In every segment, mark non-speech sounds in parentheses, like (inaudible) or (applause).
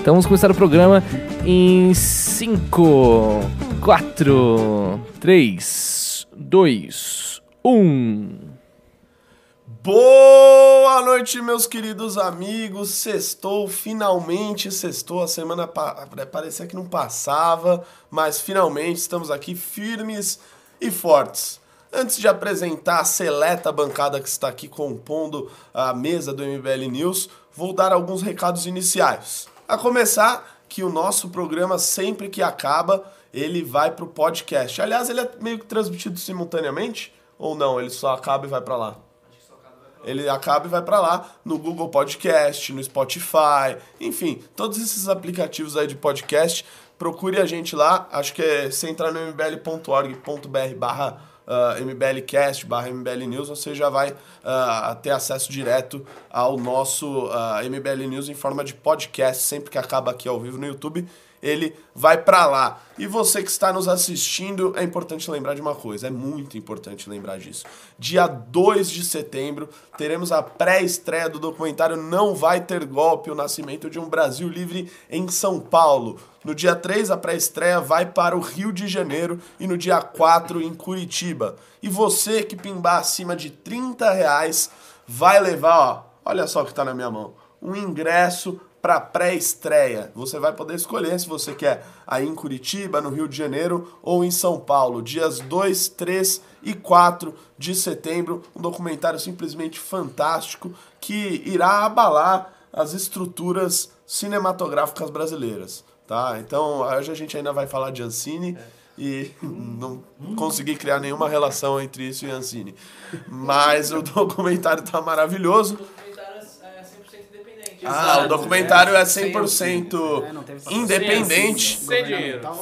Então vamos começar o programa em 5, 4, 3, 2, 1. Boa noite, meus queridos amigos. Sextou, finalmente sextou. A semana pa parecia que não passava, mas finalmente estamos aqui firmes e fortes. Antes de apresentar a seleta bancada que está aqui compondo a mesa do MBL News, vou dar alguns recados iniciais. A começar que o nosso programa, sempre que acaba, ele vai para o podcast. Aliás, ele é meio que transmitido simultaneamente? Ou não? Ele só acaba e vai para lá? Ele acaba e vai para lá no Google Podcast, no Spotify, enfim, todos esses aplicativos aí de podcast. Procure a gente lá. Acho que é você entrar no mbl.org.br barra uh, MBLcast, barra MBL News, você já vai uh, ter acesso direto ao nosso uh, MBL News em forma de podcast, sempre que acaba aqui ao vivo no YouTube ele vai para lá. E você que está nos assistindo, é importante lembrar de uma coisa, é muito importante lembrar disso. Dia 2 de setembro, teremos a pré-estreia do documentário Não Vai Ter Golpe, o nascimento de um Brasil livre em São Paulo. No dia 3, a pré-estreia vai para o Rio de Janeiro e no dia 4 em Curitiba. E você que pimbar acima de 30 reais vai levar, ó, olha só o que está na minha mão, um ingresso para pré-estreia. Você vai poder escolher se você quer aí em Curitiba, no Rio de Janeiro ou em São Paulo, dias 2, 3 e 4 de setembro. Um documentário simplesmente fantástico que irá abalar as estruturas cinematográficas brasileiras. Tá? Então, hoje a gente ainda vai falar de Ancine. E (laughs) não consegui criar nenhuma relação entre isso e Ancine. Mas o documentário está maravilhoso. Ah, o documentário é 100% é, independente,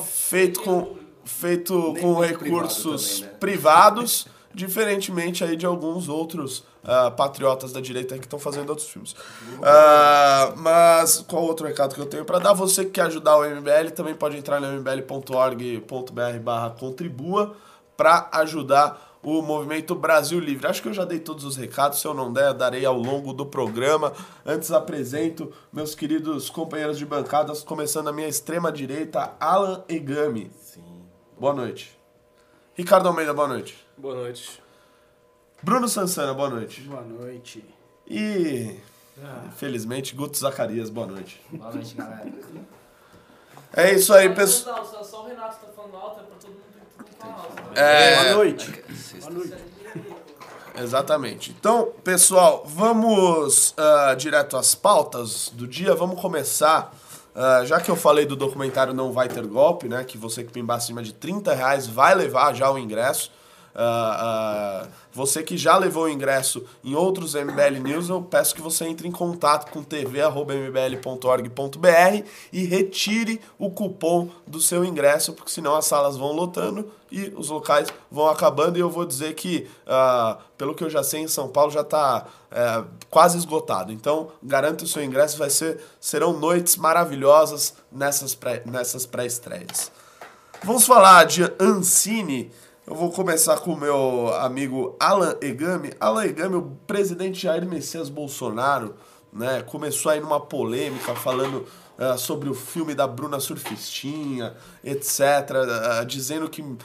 feito com, feito com recursos também, né? privados, diferentemente aí de alguns outros uh, patriotas da direita que estão fazendo outros filmes. Uh, mas qual outro recado que eu tenho para dar? Você que quer ajudar o MBL, também pode entrar no mbl.org.br barra contribua para ajudar o movimento Brasil Livre. Acho que eu já dei todos os recados, se eu não der, darei ao longo do programa. Antes apresento meus queridos companheiros de bancadas, começando a minha extrema direita, Alan Egami. Sim. Boa noite. Ricardo Almeida, boa noite. Boa noite. Bruno Sansana, boa noite. Boa noite. E, ah. infelizmente, Guto Zacarias, boa noite. Boa noite, galera. É isso aí, pessoal. Só o Renato tá falando alto, é pra todo mundo é... Boa noite. Boa noite. Exatamente. Então, pessoal, vamos uh, direto às pautas do dia. Vamos começar. Uh, já que eu falei do documentário Não Vai Ter Golpe, né? Que você que pimbar acima de 30 reais vai levar já o ingresso. Uh, você que já levou o ingresso em outros MBL News, eu peço que você entre em contato com tv.mbl.org.br e retire o cupom do seu ingresso, porque senão as salas vão lotando e os locais vão acabando. E eu vou dizer que, uh, pelo que eu já sei, em São Paulo já está uh, quase esgotado. Então, garanta o seu ingresso, vai ser, serão noites maravilhosas nessas pré-estreias. Nessas pré Vamos falar de Ancine. Eu vou começar com o meu amigo Alan Egami. Alan Egami, o presidente Jair Messias Bolsonaro, né, começou aí numa polêmica falando uh, sobre o filme da Bruna Surfistinha, etc., uh, dizendo que, uh,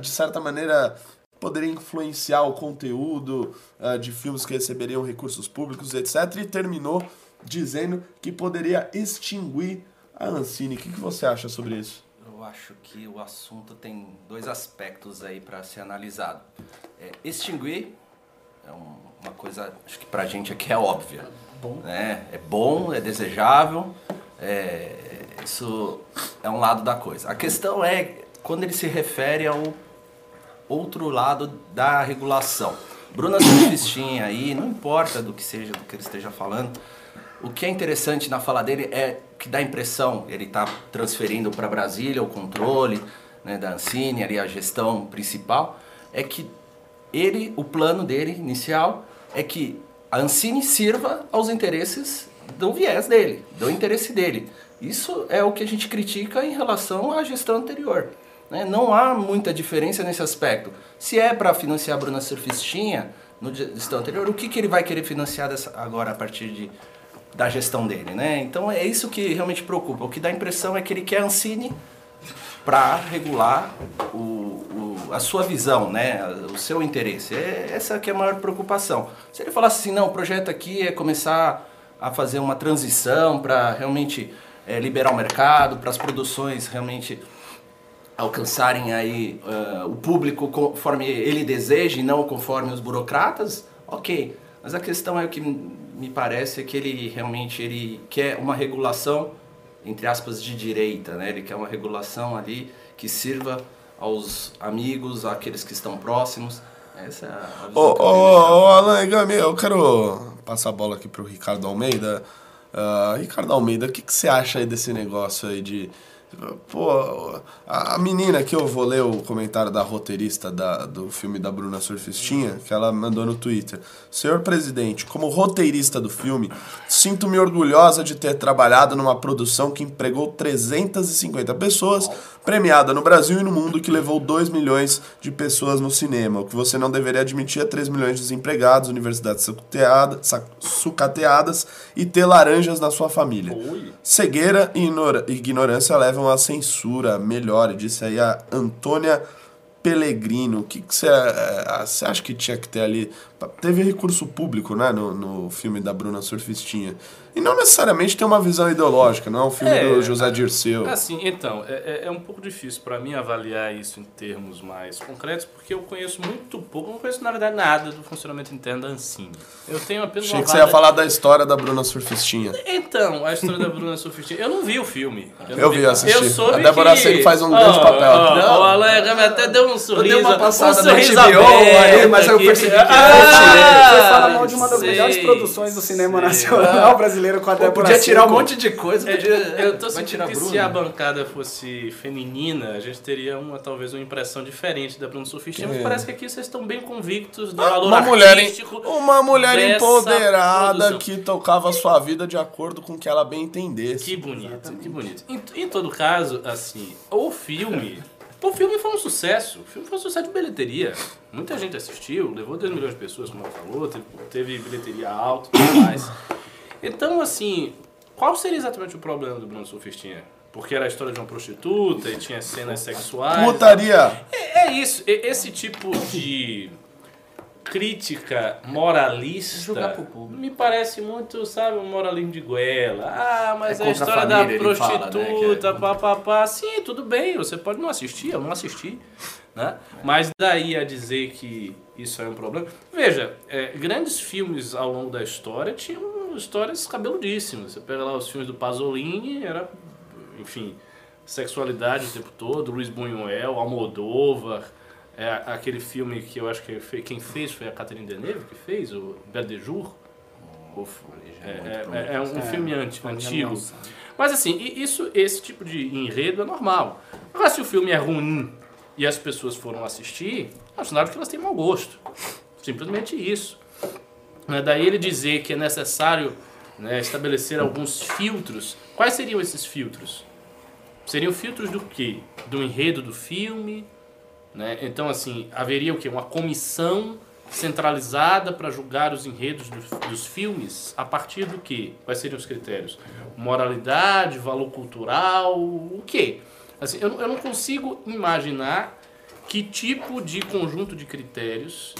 de certa maneira, poderia influenciar o conteúdo de filmes que receberiam recursos públicos, etc., e terminou dizendo que poderia extinguir a Ancine. O que, que você acha sobre isso? Acho que o assunto tem dois aspectos aí para ser analisado. É, extinguir é um, uma coisa, acho que para a gente aqui é óbvia. Bom. Né? É bom, é desejável, é, isso é um lado da coisa. A questão é quando ele se refere ao outro lado da regulação. Bruna Surfistinha aí, não importa do que seja, do que ele esteja falando, o que é interessante na fala dele é que dá a impressão, ele está transferindo para Brasília o controle né, da Ancine, ali a gestão principal, é que ele, o plano dele inicial é que a Ancine sirva aos interesses do viés dele, do interesse dele. Isso é o que a gente critica em relação à gestão anterior. Né? Não há muita diferença nesse aspecto. Se é para financiar a Bruna Surfistinha no gestão anterior, o que, que ele vai querer financiar dessa, agora a partir de da gestão dele, né? Então é isso que realmente preocupa. O que dá a impressão é que ele quer Ancine para regular o, o- a sua visão, né? O seu interesse. É, essa que é a maior preocupação. Se ele falasse assim, não, o projeto aqui é começar a fazer uma transição para realmente é, liberar o mercado, para as produções realmente alcançarem aí eh, o público conforme ele deseja e não conforme os burocratas, ok. Mas a questão é o que me parece é que ele realmente ele quer uma regulação entre aspas de direita, né? Ele quer uma regulação ali que sirva aos amigos, àqueles que estão próximos. Essa é a visão Alan eu quero passar a bola aqui pro Ricardo Almeida. Ah, Ricardo Almeida, o que, que você acha aí desse negócio aí de. Pô, a menina que eu vou ler o comentário da roteirista da, do filme da Bruna Surfistinha, que ela mandou no Twitter. Senhor presidente, como roteirista do filme, sinto-me orgulhosa de ter trabalhado numa produção que empregou 350 pessoas, premiada no Brasil e no mundo, que levou 2 milhões de pessoas no cinema. O que você não deveria admitir é 3 milhões de desempregados, universidades sucateadas e ter laranjas na sua família. Cegueira e ignorância levam à censura. Melhore, disse aí a Antônia Pellegrino. O que você eh, acha que tinha que ter ali? Teve recurso público, né, no, no filme da Bruna Surfistinha. E não necessariamente tem uma visão ideológica, não é um filme É, do José Dirceu. Assim, então, é, é- é um pouco difícil para mim avaliar isso em termos mais concretos, porque eu conheço muito pouco, não conheço na verdade nada do funcionamento interno da Ancine. Eu tenho apenas Achei uma que você ia falar da história da Bruna Surfistinha. Então, a história da Bruna Sofistinha. Eu não vi o filme. não Eu vi, eu assisti. Eu soube A Débora que... Faz um grande papel. Ó, Não. O Alan Gama até deu um sorriso. uma passada um no sorriso aberto mas eu percebi que Ah, Foi falar mal de uma das sei, melhores produções do cinema sei. nacional brasileiro com a Pô, Débora podia tirar um monte de coisa, podia. É, Eu tô sentindo que Bruno. se a bancada fosse feminina, a gente teria uma, talvez uma impressão diferente da Bruno Sofistinha, mas parece que aqui vocês estão bem convictos do valor Uma mulher, uma mulher dessa empoderada produção. que tocava a sua vida de acordo com o que ela bem entendesse. Que bonito, que bonito. Em, em todo caso, assim, o filme. O filme foi um sucesso. O filme foi um sucesso de bilheteria. Muita gente assistiu, levou 2 milhões de pessoas, como ela falou, teve, teve bilheteria alta e tudo mais. Então, assim, qual seria exatamente o problema do Bruno Sofistinha? Porque era a história de uma prostituta e tinha cenas sexuais. Putaria! É, é isso, e- esse tipo de crítica moralista Julgar pro público. me parece muito, sabe, um moralismo de goela. Ah, mas É a contra a história da família, ele fala, né, prostituta, é- pá, pá, pá. Sim, tudo bem, você pode não assistir, eu não assisti, né? Mas daí a dizer que isso é um problema... Veja, é, grandes filmes ao longo da história tinham histórias cabeludíssimas. Você pega lá os filmes do Pasolini, era, enfim, sexualidade o tempo todo, Luiz Buñuel, Almodóvar, é, aquele filme que eu acho que fe- quem fez foi a Catherine Deneuve que fez, o Belle de Jour. O- É, é- é um filme anti- antigo. Mas assim, i- isso, esse tipo de enredo é normal. Agora, se o filme é ruim e as pessoas foram assistir, é um sinal de que elas têm mau gosto. Simplesmente isso. Né, Daí ele dizer que é necessário né, estabelecer alguns filtros. Quais seriam esses filtros? Seriam filtros do quê? Do enredo do filme? Né? Então, assim, haveria o quê? Uma comissão centralizada para julgar os enredos dos, dos filmes a partir do quê? Quais seriam os critérios? Moralidade, valor cultural, o quê? Assim, eu, eu não consigo imaginar que tipo de conjunto de critérios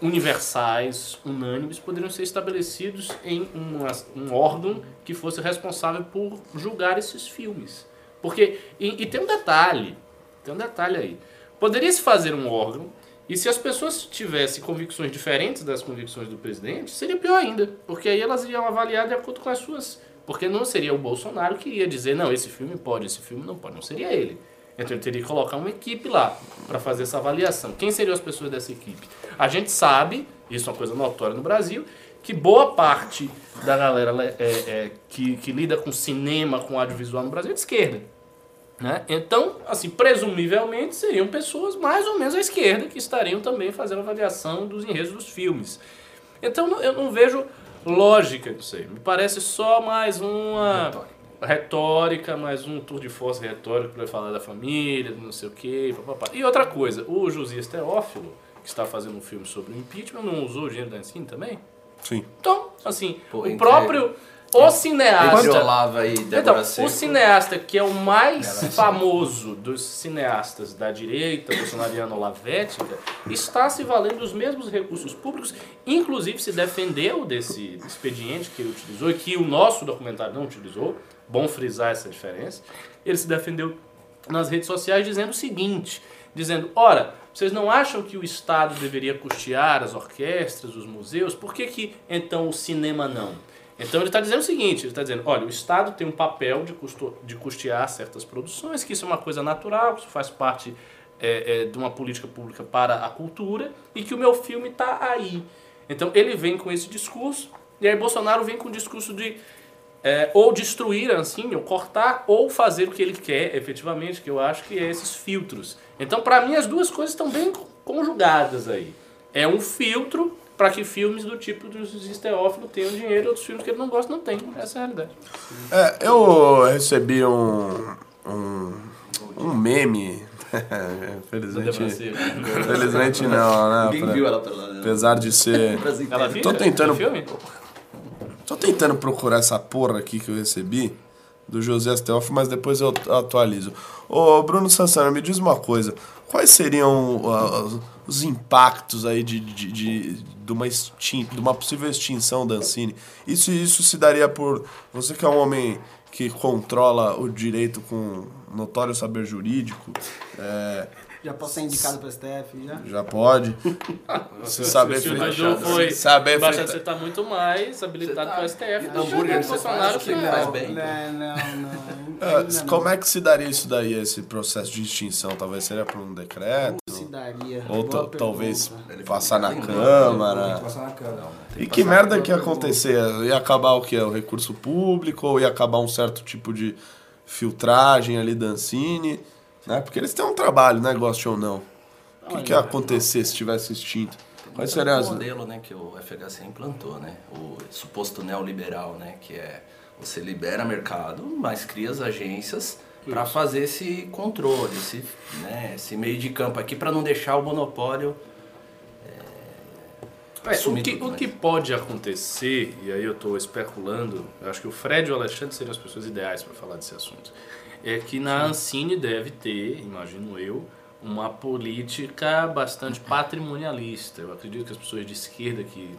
universais, unânimes, poderiam ser estabelecidos em uma- um órgão que fosse responsável por julgar esses filmes. Porque, e, e tem um detalhe, tem um detalhe aí. Poderia-se fazer um órgão, e se as pessoas tivessem convicções diferentes das convicções do presidente, seria pior ainda, porque aí elas iriam avaliar de acordo com as suas. Porque não seria o Bolsonaro que ia dizer, não, esse filme pode, esse filme não pode, não seria ele. Então ele teria que colocar uma equipe lá para fazer essa avaliação. Quem seriam as pessoas dessa equipe? A gente sabe, isso é uma coisa notória no Brasil, que boa parte da galera é, é, que, que lida com cinema, com audiovisual no Brasil é de esquerda. Né? Então, assim, presumivelmente seriam pessoas mais ou menos à esquerda que estariam também fazendo avaliação dos enredos dos filmes. Então eu não vejo lógica nisso aí. Me parece só mais uma retórica, mais um tour de força retórico para falar da família, do não sei o quê. papapá. E outra coisa, o Josias Teófilo, que está fazendo um filme sobre o impeachment, não usou o dinheiro da Ancine também? Sim. Então, assim, Pô, o entre- próprio O cineasta. E Então, Seco. o cineasta que é o mais famoso dos cineastas da direita, bolsonariana olavética, está se valendo dos mesmos recursos públicos, inclusive se defendeu desse expediente que ele utilizou e que o nosso documentário não utilizou. Bom frisar essa diferença. Ele se defendeu nas redes sociais dizendo o seguinte, dizendo, ora, vocês não acham que o Estado deveria custear as orquestras, os museus? Por que, que então o cinema não? Então ele está dizendo o seguinte, ele está dizendo, olha, o Estado tem um papel de, custo, de custear certas produções, que isso é uma coisa natural, que isso faz parte é, é, de uma política pública para a cultura, e que o meu filme está aí. Então ele vem com esse discurso, e aí Bolsonaro vem com o discurso de é, ou destruir a Ancine, ou cortar, ou fazer o que ele quer, efetivamente, que eu acho que é esses filtros. Então, para mim, as duas coisas estão bem conjugadas aí. É um filtro para que filmes do tipo do Zé Teófilo tenham dinheiro e outros filmes que ele não gosta não tem. Essa é a realidade. É, eu recebi um, um, um meme. (laughs) Infelizmente, infelizmente não, né? Ninguém viu ela pela né? Apesar de ser. (laughs) Ela viu Tô tentando-? Tô tentando procurar essa porra aqui que eu recebi do José Teófilo, mas depois eu atualizo. Ô, Bruno Sansano, me diz uma coisa. Quais seriam os- os impactos aí de, de, de, de uma, extin de uma possível extinção da Ancine? Isso, isso se daria por... Você que é um homem que controla o direito com notório saber jurídico, é, Já posso ser indicado pro STF, já? já pode. (laughs) Se saber Se o fre- Dudu foi saber embaixado, fre- você está muito mais habilitado para o STF. do hambúrguer que você Bolsonaro faz, que você não. faz bem. Não, não, não. Ah, não. como é que se daria isso daí, esse processo de extinção? Talvez seria por um decreto? se daria? Ou talvez pergunta. passar na Câmara? Passar na câmera. E que merda que ia acontecer? Ia acabar o que? O recurso público? Ou ia acabar um certo tipo de filtragem ali da Ancine? Né? Porque eles têm um trabalho, né? Goste ou não. O que, que ia acontecer se tivesse extinto? Quais seriam as... modelo né, que o FHC implantou, né? O suposto neoliberal, né? Que é você libera mercado, mas cria as agências para fazer esse controle, esse, né, esse meio de campo aqui para não deixar o monopólio É, o, que, o né? que pode acontecer, e aí eu estou especulando, eu acho que o Fred e o Alexandre seriam as pessoas ideais para falar desse assunto, é que na Ancine deve ter, imagino eu, uma política bastante (clears throat) patrimonialista. Eu acredito que as pessoas de esquerda que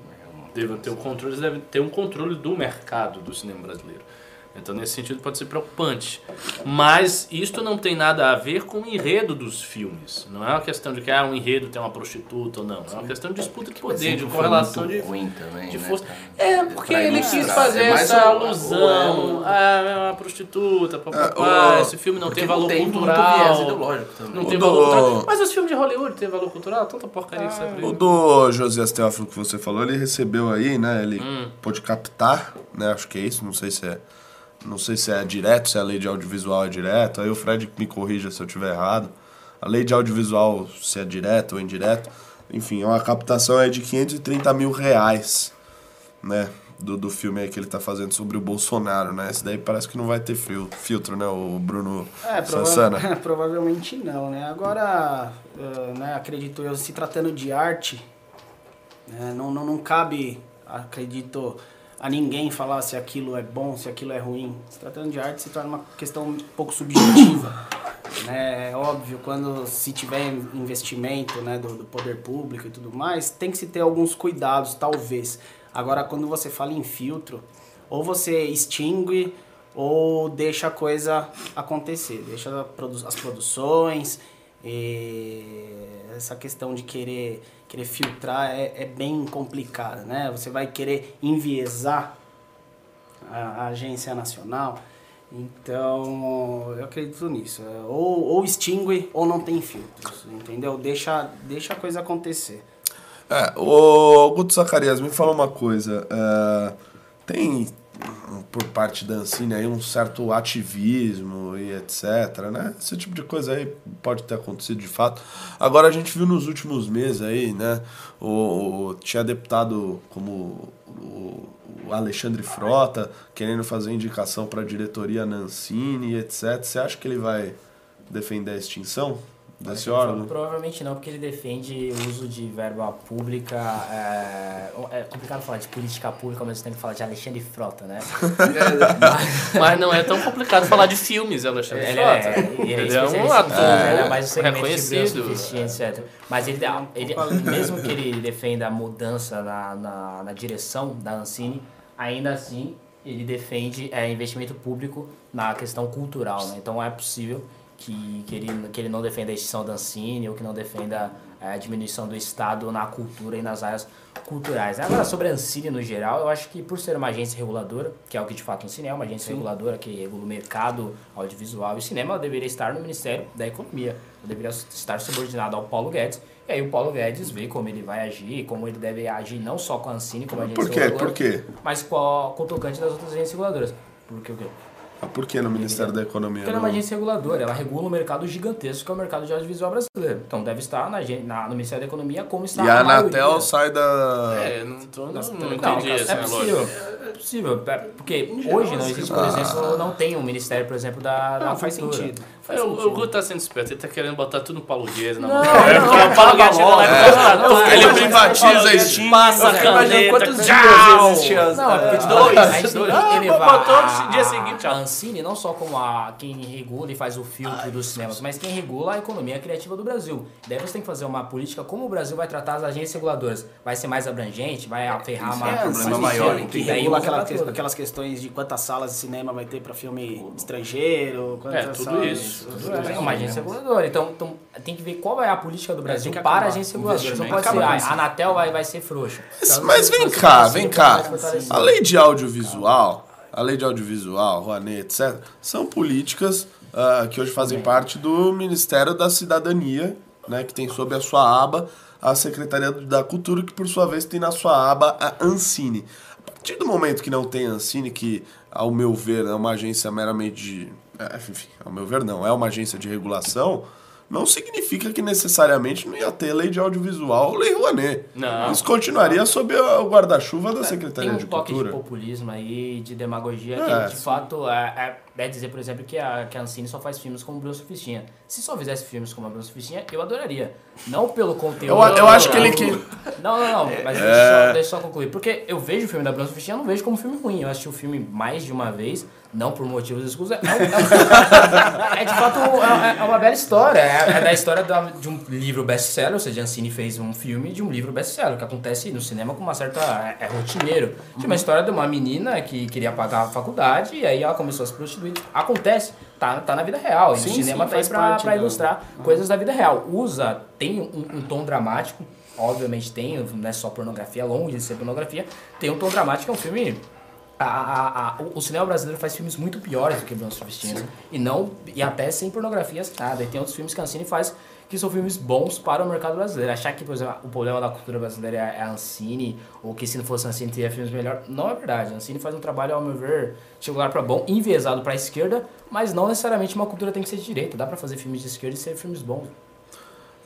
devem ter o controle, devem ter um controle do mercado do cinema brasileiro. Então, nesse sentido, pode ser preocupante. Mas isto não tem nada a ver com o enredo dos filmes. Não é uma questão de que ah, um enredo tem uma prostituta ou não. É uma questão de disputa de poder, de foi correlação de, ruim também, de né, força. pra- É, porque ele quis fazer É essa alusão. o- Ah, é uma prostituta, papapá, É, o- esse filme não tem valor tem muito cultural. viés ideológico também. Não O tem do- valor cultural. Mas os filmes de Hollywood têm valor cultural? Tanta porcaria que sai por O aí. do Josias Teófilo que você falou, ele recebeu aí, né? Ele Hum. pôde captar, né? Acho que é isso, não sei se é. Não sei se é direto, se a lei de audiovisual é direto. Aí o Fred me corrija se eu estiver errado. A lei de audiovisual, se é direto ou indireto. Enfim, uma captação é de 530 mil reais, né? Do, do filme aí que ele tá fazendo sobre o Bolsonaro, né? Esse daí parece que não vai ter fil- filtro, né? O Bruno É, Sansana. prova (laughs) provavelmente não, né? Agora, eh, né, acredito eu, se tratando de arte, né, não, não, não cabe, acredito, a ninguém falar se aquilo é bom, se aquilo é ruim. Se tratando de arte, se torna uma questão um pouco subjetiva. né? É óbvio, quando se tiver investimento né, do, do poder público e tudo mais, tem que se ter alguns cuidados, talvez. Agora, quando você fala em filtro, ou você extingue ou deixa a coisa acontecer, deixa as produções, e essa questão de querer, querer filtrar é, é bem complicada, né? Você vai querer enviesar a, a agência nacional, então eu acredito nisso. É, Ou, ou extingue ou não tem filtros, entendeu? Deixa, deixa a coisa acontecer. É, o Guto Zacarias, me fala uma coisa. é, tem, por parte da Ancine, aí um certo ativismo e etc, né? Esse tipo de coisa aí pode ter acontecido de fato. Agora, a gente viu nos últimos meses aí, né? O, o- tinha deputado como o, o Alexandre Frota querendo fazer indicação para a diretoria na Ancine e etc. Você acha que ele vai defender a extinção desse órgão? Provavelmente não, porque ele defende o uso de verba pública. É, é complicado falar de política pública, ao mesmo tempo que falar de Alexandre Frota, né? (laughs) Mas não é tão complicado falar de filmes, Alexandre Ele Frota. é, ele é, Ele é um ator ele é mais reconhecido. Etc. Mas ele, ele, mesmo que ele defenda a mudança na, na, na direção da Ancine, ainda assim ele defende é, investimento público na questão cultural. Né? Então é possível que, que, ele, que ele não defenda a extinção da Ancine ou que não defenda é, a diminuição do Estado na cultura e nas áreas culturais. Agora, sobre a Ancine no geral, eu acho que por ser uma agência reguladora, que é o que de fato a Ancine é, uma agência reguladora que regula o mercado audiovisual e o cinema, ela deveria estar no Ministério da Economia. Ela deveria estar subordinada ao Paulo Guedes. E aí o Paulo Guedes vê como ele vai agir, como ele deve agir não só com a Ancine, como a agência Por quê? reguladora, Por quê? mas com, a, com o tocante das outras agências reguladoras. Porque o quê? Ah, Por que no Ministério da Economia? Porque ela é uma agência reguladora, ela regula um mercado gigantesco que é o mercado de audiovisual brasileiro. Então deve estar na, na- no Ministério da Economia como está E a maioria. Anatel sai da. É, não, tô, não, não Não, entendi é essa possível. lógica. É possível. é Porque hoje não existe, por exemplo, não tem um ministério, por exemplo, da, da Não, faz cultura. sentido. É, o, Guto tá sendo esperto, ele tá querendo botar tudo no Paulo Guedes na Não, mão. não, É, e a Ele privatiza a Steam. Passa a caneta. quantos tchau! dias existe as- Não, dois, a Ah, elevar botou a, no dia seguinte, Ancine não só como a, quem regula e faz o filtro dos cinemas, mas quem regula a economia criativa do Brasil. Daí você tem que fazer uma política como o Brasil vai tratar as agências reguladoras. Vai ser mais abrangente, vai aferrar Isso mais... é um problema mais maior, Que e daí regula aquela, tudo. aquelas questões de quantas salas de cinema vai ter pra filme estrangeiro, quantas É, tudo salas- isso. Tudo É uma agência reguladora. Então, então tem que ver qual é a política do Brasil tem que para a agência reguladora. Não pode ser, ah, a Anatel vai, vai ser frouxa. Mas, Então, mas vem cá, vem cá. A lei de audiovisual, a lei de audiovisual, Rouanet, etc., são políticas ah, que hoje fazem parte do Ministério da Cidadania, né, que tem sob a sua aba a Secretaria da Cultura, que por sua vez tem na sua aba a Ancine. A partir do momento que não tem Ancine, que ao meu ver é uma agência meramente de. é, Enfim, ao meu ver não, é uma agência de regulação. Não significa que necessariamente não ia ter lei de audiovisual ou lei Rouanet. Não. Isso continuaria sob o guarda-chuva da Tem Secretaria um de toque Cultura. de populismo aí, de demagogia, É, que de sim. fato é, é, é dizer, por exemplo, que a, que a Ancine só faz filmes como Bruno Sufistinha. Se só fizesse filmes como a Bruno Sufistinha, eu adoraria. Não pelo conteúdo. Eu, eu acho que ele que. (laughs) Não, não, não. Mas deixa, eu só, deixa só concluir. Porque eu vejo o filme da Bruno Sufistinha, eu não vejo como filme ruim. Eu assisti o filme mais de uma vez, não por motivos escusos. É, é, é de fato é, é uma bela história. É, é da história de um livro best-seller, ou seja, Ancine fez um filme de um livro best-seller, que acontece no cinema com uma certa. É, é rotineiro. De uma história de uma menina que queria pagar a faculdade e aí ela começou a se prostituir. Acontece. Tá, tá na vida real. E Sim, o cinema sim, tá aí pra, pra ilustrar coisas da vida real. Usa, tem um, um tom dramático, obviamente tem, não é só pornografia, longe de ser pornografia, tem um tom dramático, é um filme. a- a- a- o- cinema brasileiro faz filmes muito piores do que Bruno Sufistinha. E não. E até sem pornografia nada. E tem outros filmes que a Ancine faz que são filmes bons para o mercado brasileiro. Achar que, por exemplo, o problema da cultura brasileira é a Ancine, ou que se não fosse a Ancine teria filmes melhor, não é verdade. A Ancine faz um trabalho, ao meu ver, singular para bom, enviesado para a esquerda, mas não necessariamente uma cultura tem que ser de direita. Dá para fazer filmes de esquerda e ser filmes bons.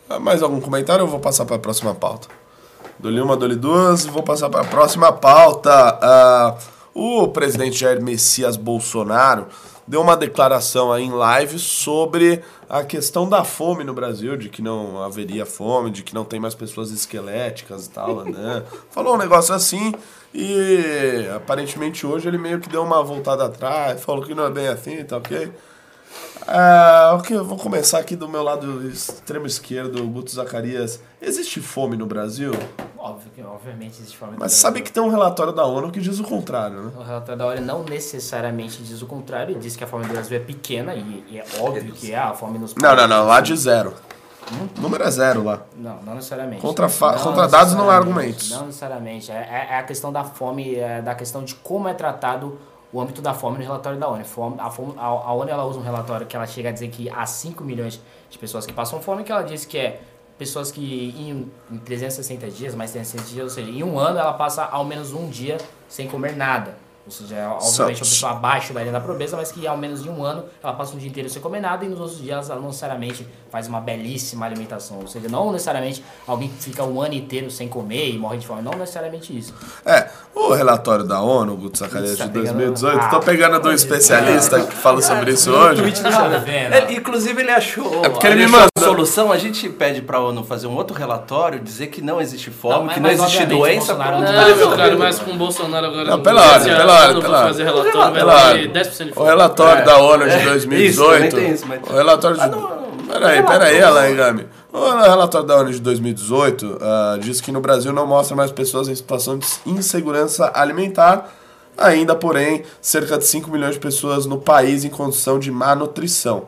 Ah, Mais algum comentário ou vou passar para a próxima pauta? Dou-lhe uma, dou-lhe duas, vou passar para a próxima pauta. Ah, o presidente Jair Messias Bolsonaro deu uma declaração aí em live sobre a questão da fome no Brasil, de que não haveria fome, de que não tem mais pessoas esqueléticas e tal, né? (laughs) Falou um negócio assim e aparentemente hoje ele meio que deu uma voltada atrás, falou que não é bem assim, tá ok? Ah, ok, eu vou começar aqui do meu lado extremo esquerdo, Guto Zacarias. Existe fome no Brasil? Óbvio que, obviamente, existe fome. no Mas Brasil. sabe que tem um relatório da ONU que diz o contrário, né? O relatório da ONU não necessariamente diz o contrário, diz que a fome no Brasil é pequena, e, e é óbvio que é a fome nos Não, não, não, lá de zero. O número é zero lá. Não, não necessariamente. Contra fa- Não contra dados não há necessariamente, argumentos. Não necessariamente. É, é- é a questão da fome, é da questão de como é tratado o âmbito da fome no relatório da ONU. A, fome- a- a ONU ela usa um relatório que ela chega a dizer que há 5 milhões de pessoas que passam fome, que ela diz que é pessoas que em, em 360 dias, mais 360 dias, ou seja, em um ano ela passa ao menos um dia sem comer nada. Ou seja, é, obviamente uma pessoa abaixo da linha da pobreza, mas que ao menos de um ano ela passa um dia inteiro sem comer nada e nos outros dias ela não necessariamente faz uma belíssima alimentação. Ou seja, não necessariamente alguém que fica um ano inteiro sem comer e morre de fome. Não necessariamente isso. É, o relatório da ONU, Guto Zacarias, de 2018, tá ah, tô pegando do especialista que fala sobre isso hoje. É, inclusive ele achou, é porque ele, ele me manda. solução, a gente pede pra ONU fazer um outro relatório, dizer que não existe fome, não, que não existe doença. Não, não, mas com o Bolsonaro agora... Não, pela hora, pela hora, pela hora. fazer relatório, vai 10% de fome. O relatório da ONU de 2018... Isso, O relatório de... Peraí, peraí, Alain Gami. O relatório da ONU de 2018 uh, diz que no Brasil não mostra mais pessoas em situação de insegurança alimentar. Ainda, porém, cerca de 5 milhões de pessoas no país em condição de má nutrição.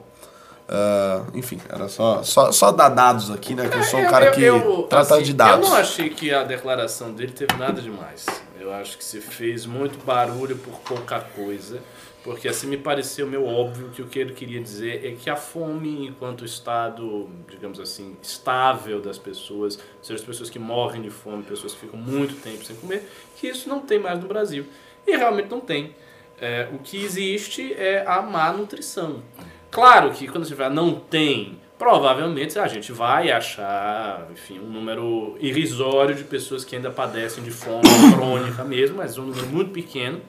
Uh, enfim, era só, só, só dar dados aqui, né? Que eu sou um cara que eu, eu, trata assim, de dados. Eu não achei que a declaração dele teve nada demais. Eu acho que se fez muito barulho por pouca coisa. Porque assim me pareceu meio óbvio que o que ele queria dizer é que a fome, enquanto estado, digamos assim, estável das pessoas, seja as pessoas que morrem de fome, pessoas que ficam muito tempo sem comer, que isso não tem mais no Brasil. E realmente não tem. É, o que existe é a má nutrição. Claro que quando você fala não tem, provavelmente a gente vai achar, enfim, um número irrisório de pessoas que ainda padecem de fome (coughs) crônica mesmo, mas um número muito pequeno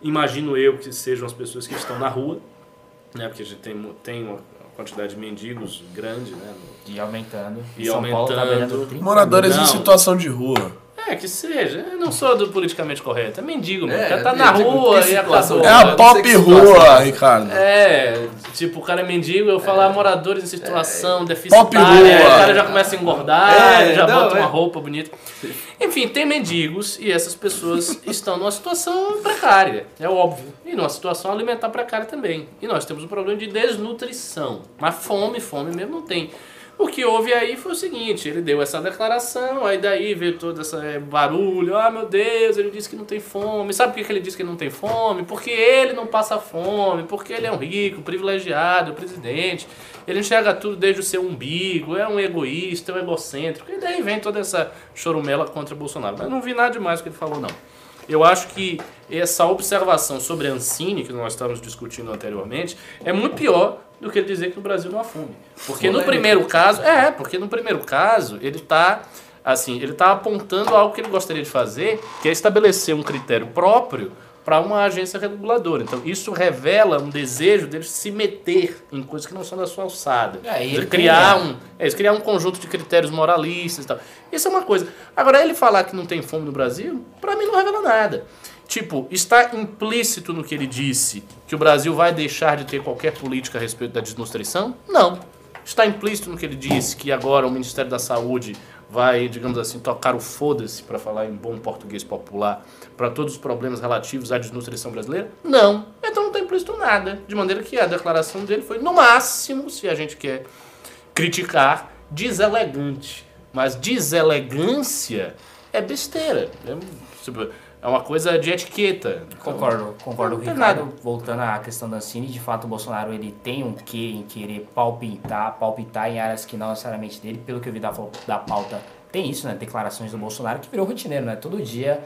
Imagino eu que sejam as pessoas que estão na rua, né? Porque a gente tem, tem uma quantidade de mendigos grande, né? E aumentando. E São tá aumentando. Tá Moradores Não. em situação de rua. É, que seja. Eu não sou do politicamente correto. É mendigo, mano. É, o cara tá na rua e acabou. É a pop rua, Ricardo. É, tipo, o cara é mendigo, eu falo, é. moradores em situação é. deficitária. Pop rua. o cara já começa a engordar, é, já não, bota uma é. roupa bonita. Enfim, tem mendigos e essas pessoas estão numa situação precária, é óbvio. E numa situação alimentar precária também. E nós temos um problema de desnutrição. Mas fome, fome mesmo não tem. O que houve aí foi o seguinte, ele deu essa declaração, aí daí veio todo esse é, barulho, ah meu Deus, ele disse que não tem fome. Sabe por que ele disse que não tem fome? Porque ele não passa fome, porque ele é um rico, privilegiado, presidente. Ele enxerga tudo desde o seu umbigo, é um egoísta, é um egocêntrico. E daí vem toda essa chorumela contra o Bolsonaro. Mas não vi nada demais que ele falou, não. Eu acho que essa observação sobre Ancine, que nós estávamos discutindo anteriormente, é muito pior do que ele dizer que no Brasil não há fome. Porque no primeiro caso, é, porque no primeiro caso ele está assim, ele está apontando algo que ele gostaria de fazer, que é estabelecer um critério próprio para uma agência reguladora. Então, isso revela um desejo dele se meter em coisas que não são da sua alçada. É, ele criar, um, é, criar um conjunto de critérios moralistas e tal. Isso é uma coisa. Agora, ele falar que não tem fome no Brasil, para mim não revela nada. Tipo, está implícito no que ele disse que o Brasil vai deixar de ter qualquer política a respeito da desnutrição? Não. Está implícito no que ele disse que agora o Ministério da Saúde vai, digamos assim, tocar o foda-se, para falar em bom português popular, para todos os problemas relativos à desnutrição brasileira? Não. Então não está implícito nada. De maneira que a declaração dele foi, no máximo, se a gente quer criticar, deselegante. Mas deselegância é besteira. É, tipo, é uma coisa de etiqueta. Concordo, concordo com o Ricardo. Nada. Voltando à questão da Cine, de fato o Bolsonaro ele tem um quê em querer palpitar, palpitar em áreas que não necessariamente dele, pelo que eu vi da, da pauta, tem isso, né? Declarações do Bolsonaro que virou rotineiro, né? Todo dia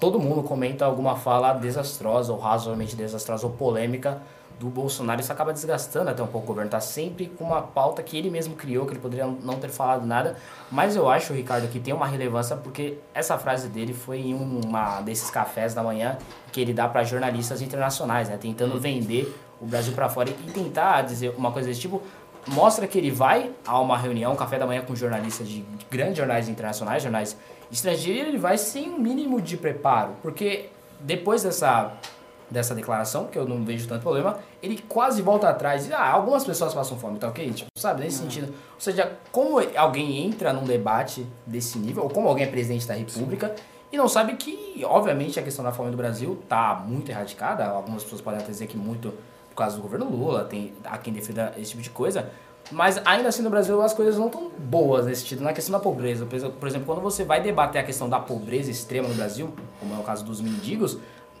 todo mundo comenta alguma fala desastrosa ou razoavelmente desastrosa ou polêmica do Bolsonaro, isso acaba desgastando até um pouco o governo. Tá sempre com uma pauta que ele mesmo criou, que ele poderia não ter falado nada. Mas eu acho, Ricardo, que tem uma relevância porque essa frase dele foi em uma desses cafés da manhã que ele dá para jornalistas internacionais, né? Tentando vender o Brasil para fora e tentar dizer uma coisa desse tipo. Mostra que ele vai a uma reunião, um café da manhã com jornalistas de grandes jornais internacionais, jornais estrangeiros, e ele vai sem um mínimo de preparo. Porque depois dessa dessa declaração, que eu não vejo tanto problema, ele quase volta atrás e, ah, algumas pessoas passam fome, tá ok? Tipo, sabe, nesse uhum. sentido. Ou seja, como alguém entra num debate desse nível, ou como alguém é presidente da república, Sim. e não sabe que, obviamente, a questão da fome do Brasil tá muito erradicada, algumas pessoas podem até dizer que muito por causa do governo Lula, tem há quem defenda esse tipo de coisa, mas ainda assim no Brasil as coisas não estão boas nesse sentido, na questão da pobreza. Por exemplo, quando você vai debater a questão da pobreza extrema no Brasil, como é o caso dos mendigos,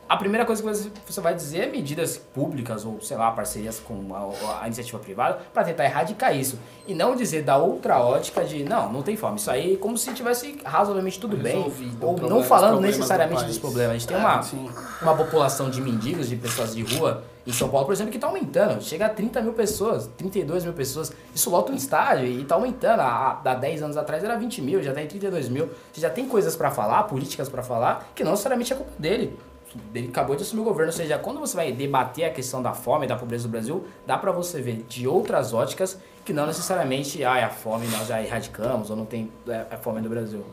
a primeira coisa que você- vai dizer é medidas públicas ou, sei lá, parcerias com a, a iniciativa privada para tentar erradicar isso. E não dizer da outra ótica de, não, não tem fome. Isso aí como se tivesse razoavelmente tudo bem. Resolvido, Ou não falando do necessariamente país. dos problemas. A gente tem uma, sim. uma população de mendigos, de pessoas de rua, em São Paulo, por exemplo, que está aumentando. Chega a 30 mil pessoas, 32 mil pessoas. Isso volta um estádio e está aumentando. Há, há 10 anos atrás era 20 mil, já está em 32 mil. Você já tem coisas para falar, políticas para falar, que não necessariamente é culpa dele. Ele acabou de assumir o governo, ou seja, quando você vai debater a questão da fome e da pobreza do Brasil, dá para você ver de outras óticas que não necessariamente ah, a fome nós já erradicamos ou não tem é, é fome no Brasil.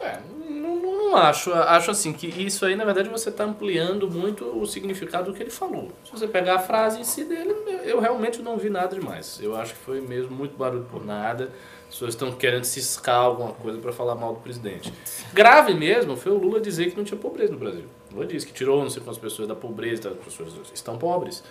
É, não, não- acho. Acho assim que isso aí, na verdade, você está ampliando muito o significado do que ele falou. Se você pegar a frase em si dele, eu realmente não vi nada demais. Eu acho que foi mesmo muito barulho por nada. As pessoas estão querendo ciscar alguma coisa para falar mal do presidente. Grave mesmo foi o Lula dizer que não tinha pobreza no Brasil. Lula disse que tirou não sei quantas pessoas da pobreza, as pessoas estão pobres.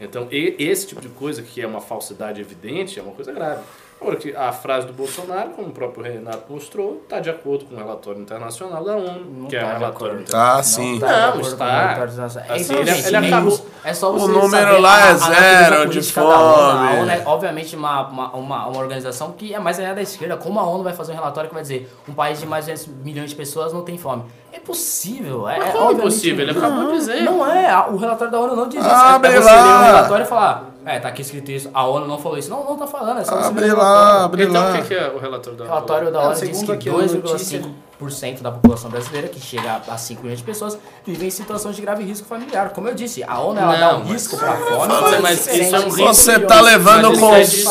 Então, esse tipo de coisa, que é uma falsidade evidente, é uma coisa grave. Agora, que a frase do Bolsonaro, como o próprio Renato mostrou, está de acordo com o relatório internacional da ONU, Não que é tá um de relatório internacional. Ah, sim. tá Não, com está. o relatório internacional. Assim, ele- gente, ele acabou- É só você O número saber lá é a zero de da ONU. A fome. ONU é, obviamente, uma, uma, uma, uma organização que é mais aliada da esquerda. Como a ONU vai fazer um relatório que vai dizer um país de mais de 200 milhões de pessoas não tem fome? É possível. É, Mas é como obviamente- impossível? Ele acabou de dizer. Não é. O relatório da ONU não diz isso. Abre é você lá. ler o relatório e falar, é, tá aqui escrito isso. A ONU não falou isso. Não, não tá falando. É só você Abre o lá, relatório. abre Então, lá. o que é o relatório da O ONU? relatório da ONU diz segundo que aqui a 2,5% da população brasileira, que chega a 5 milhões de pessoas, vive em situação de grave risco familiar. Como eu disse, a ONU ela Não, dá um risco pra fome. Mas- mas isso é um risco. Você tá levando com. isso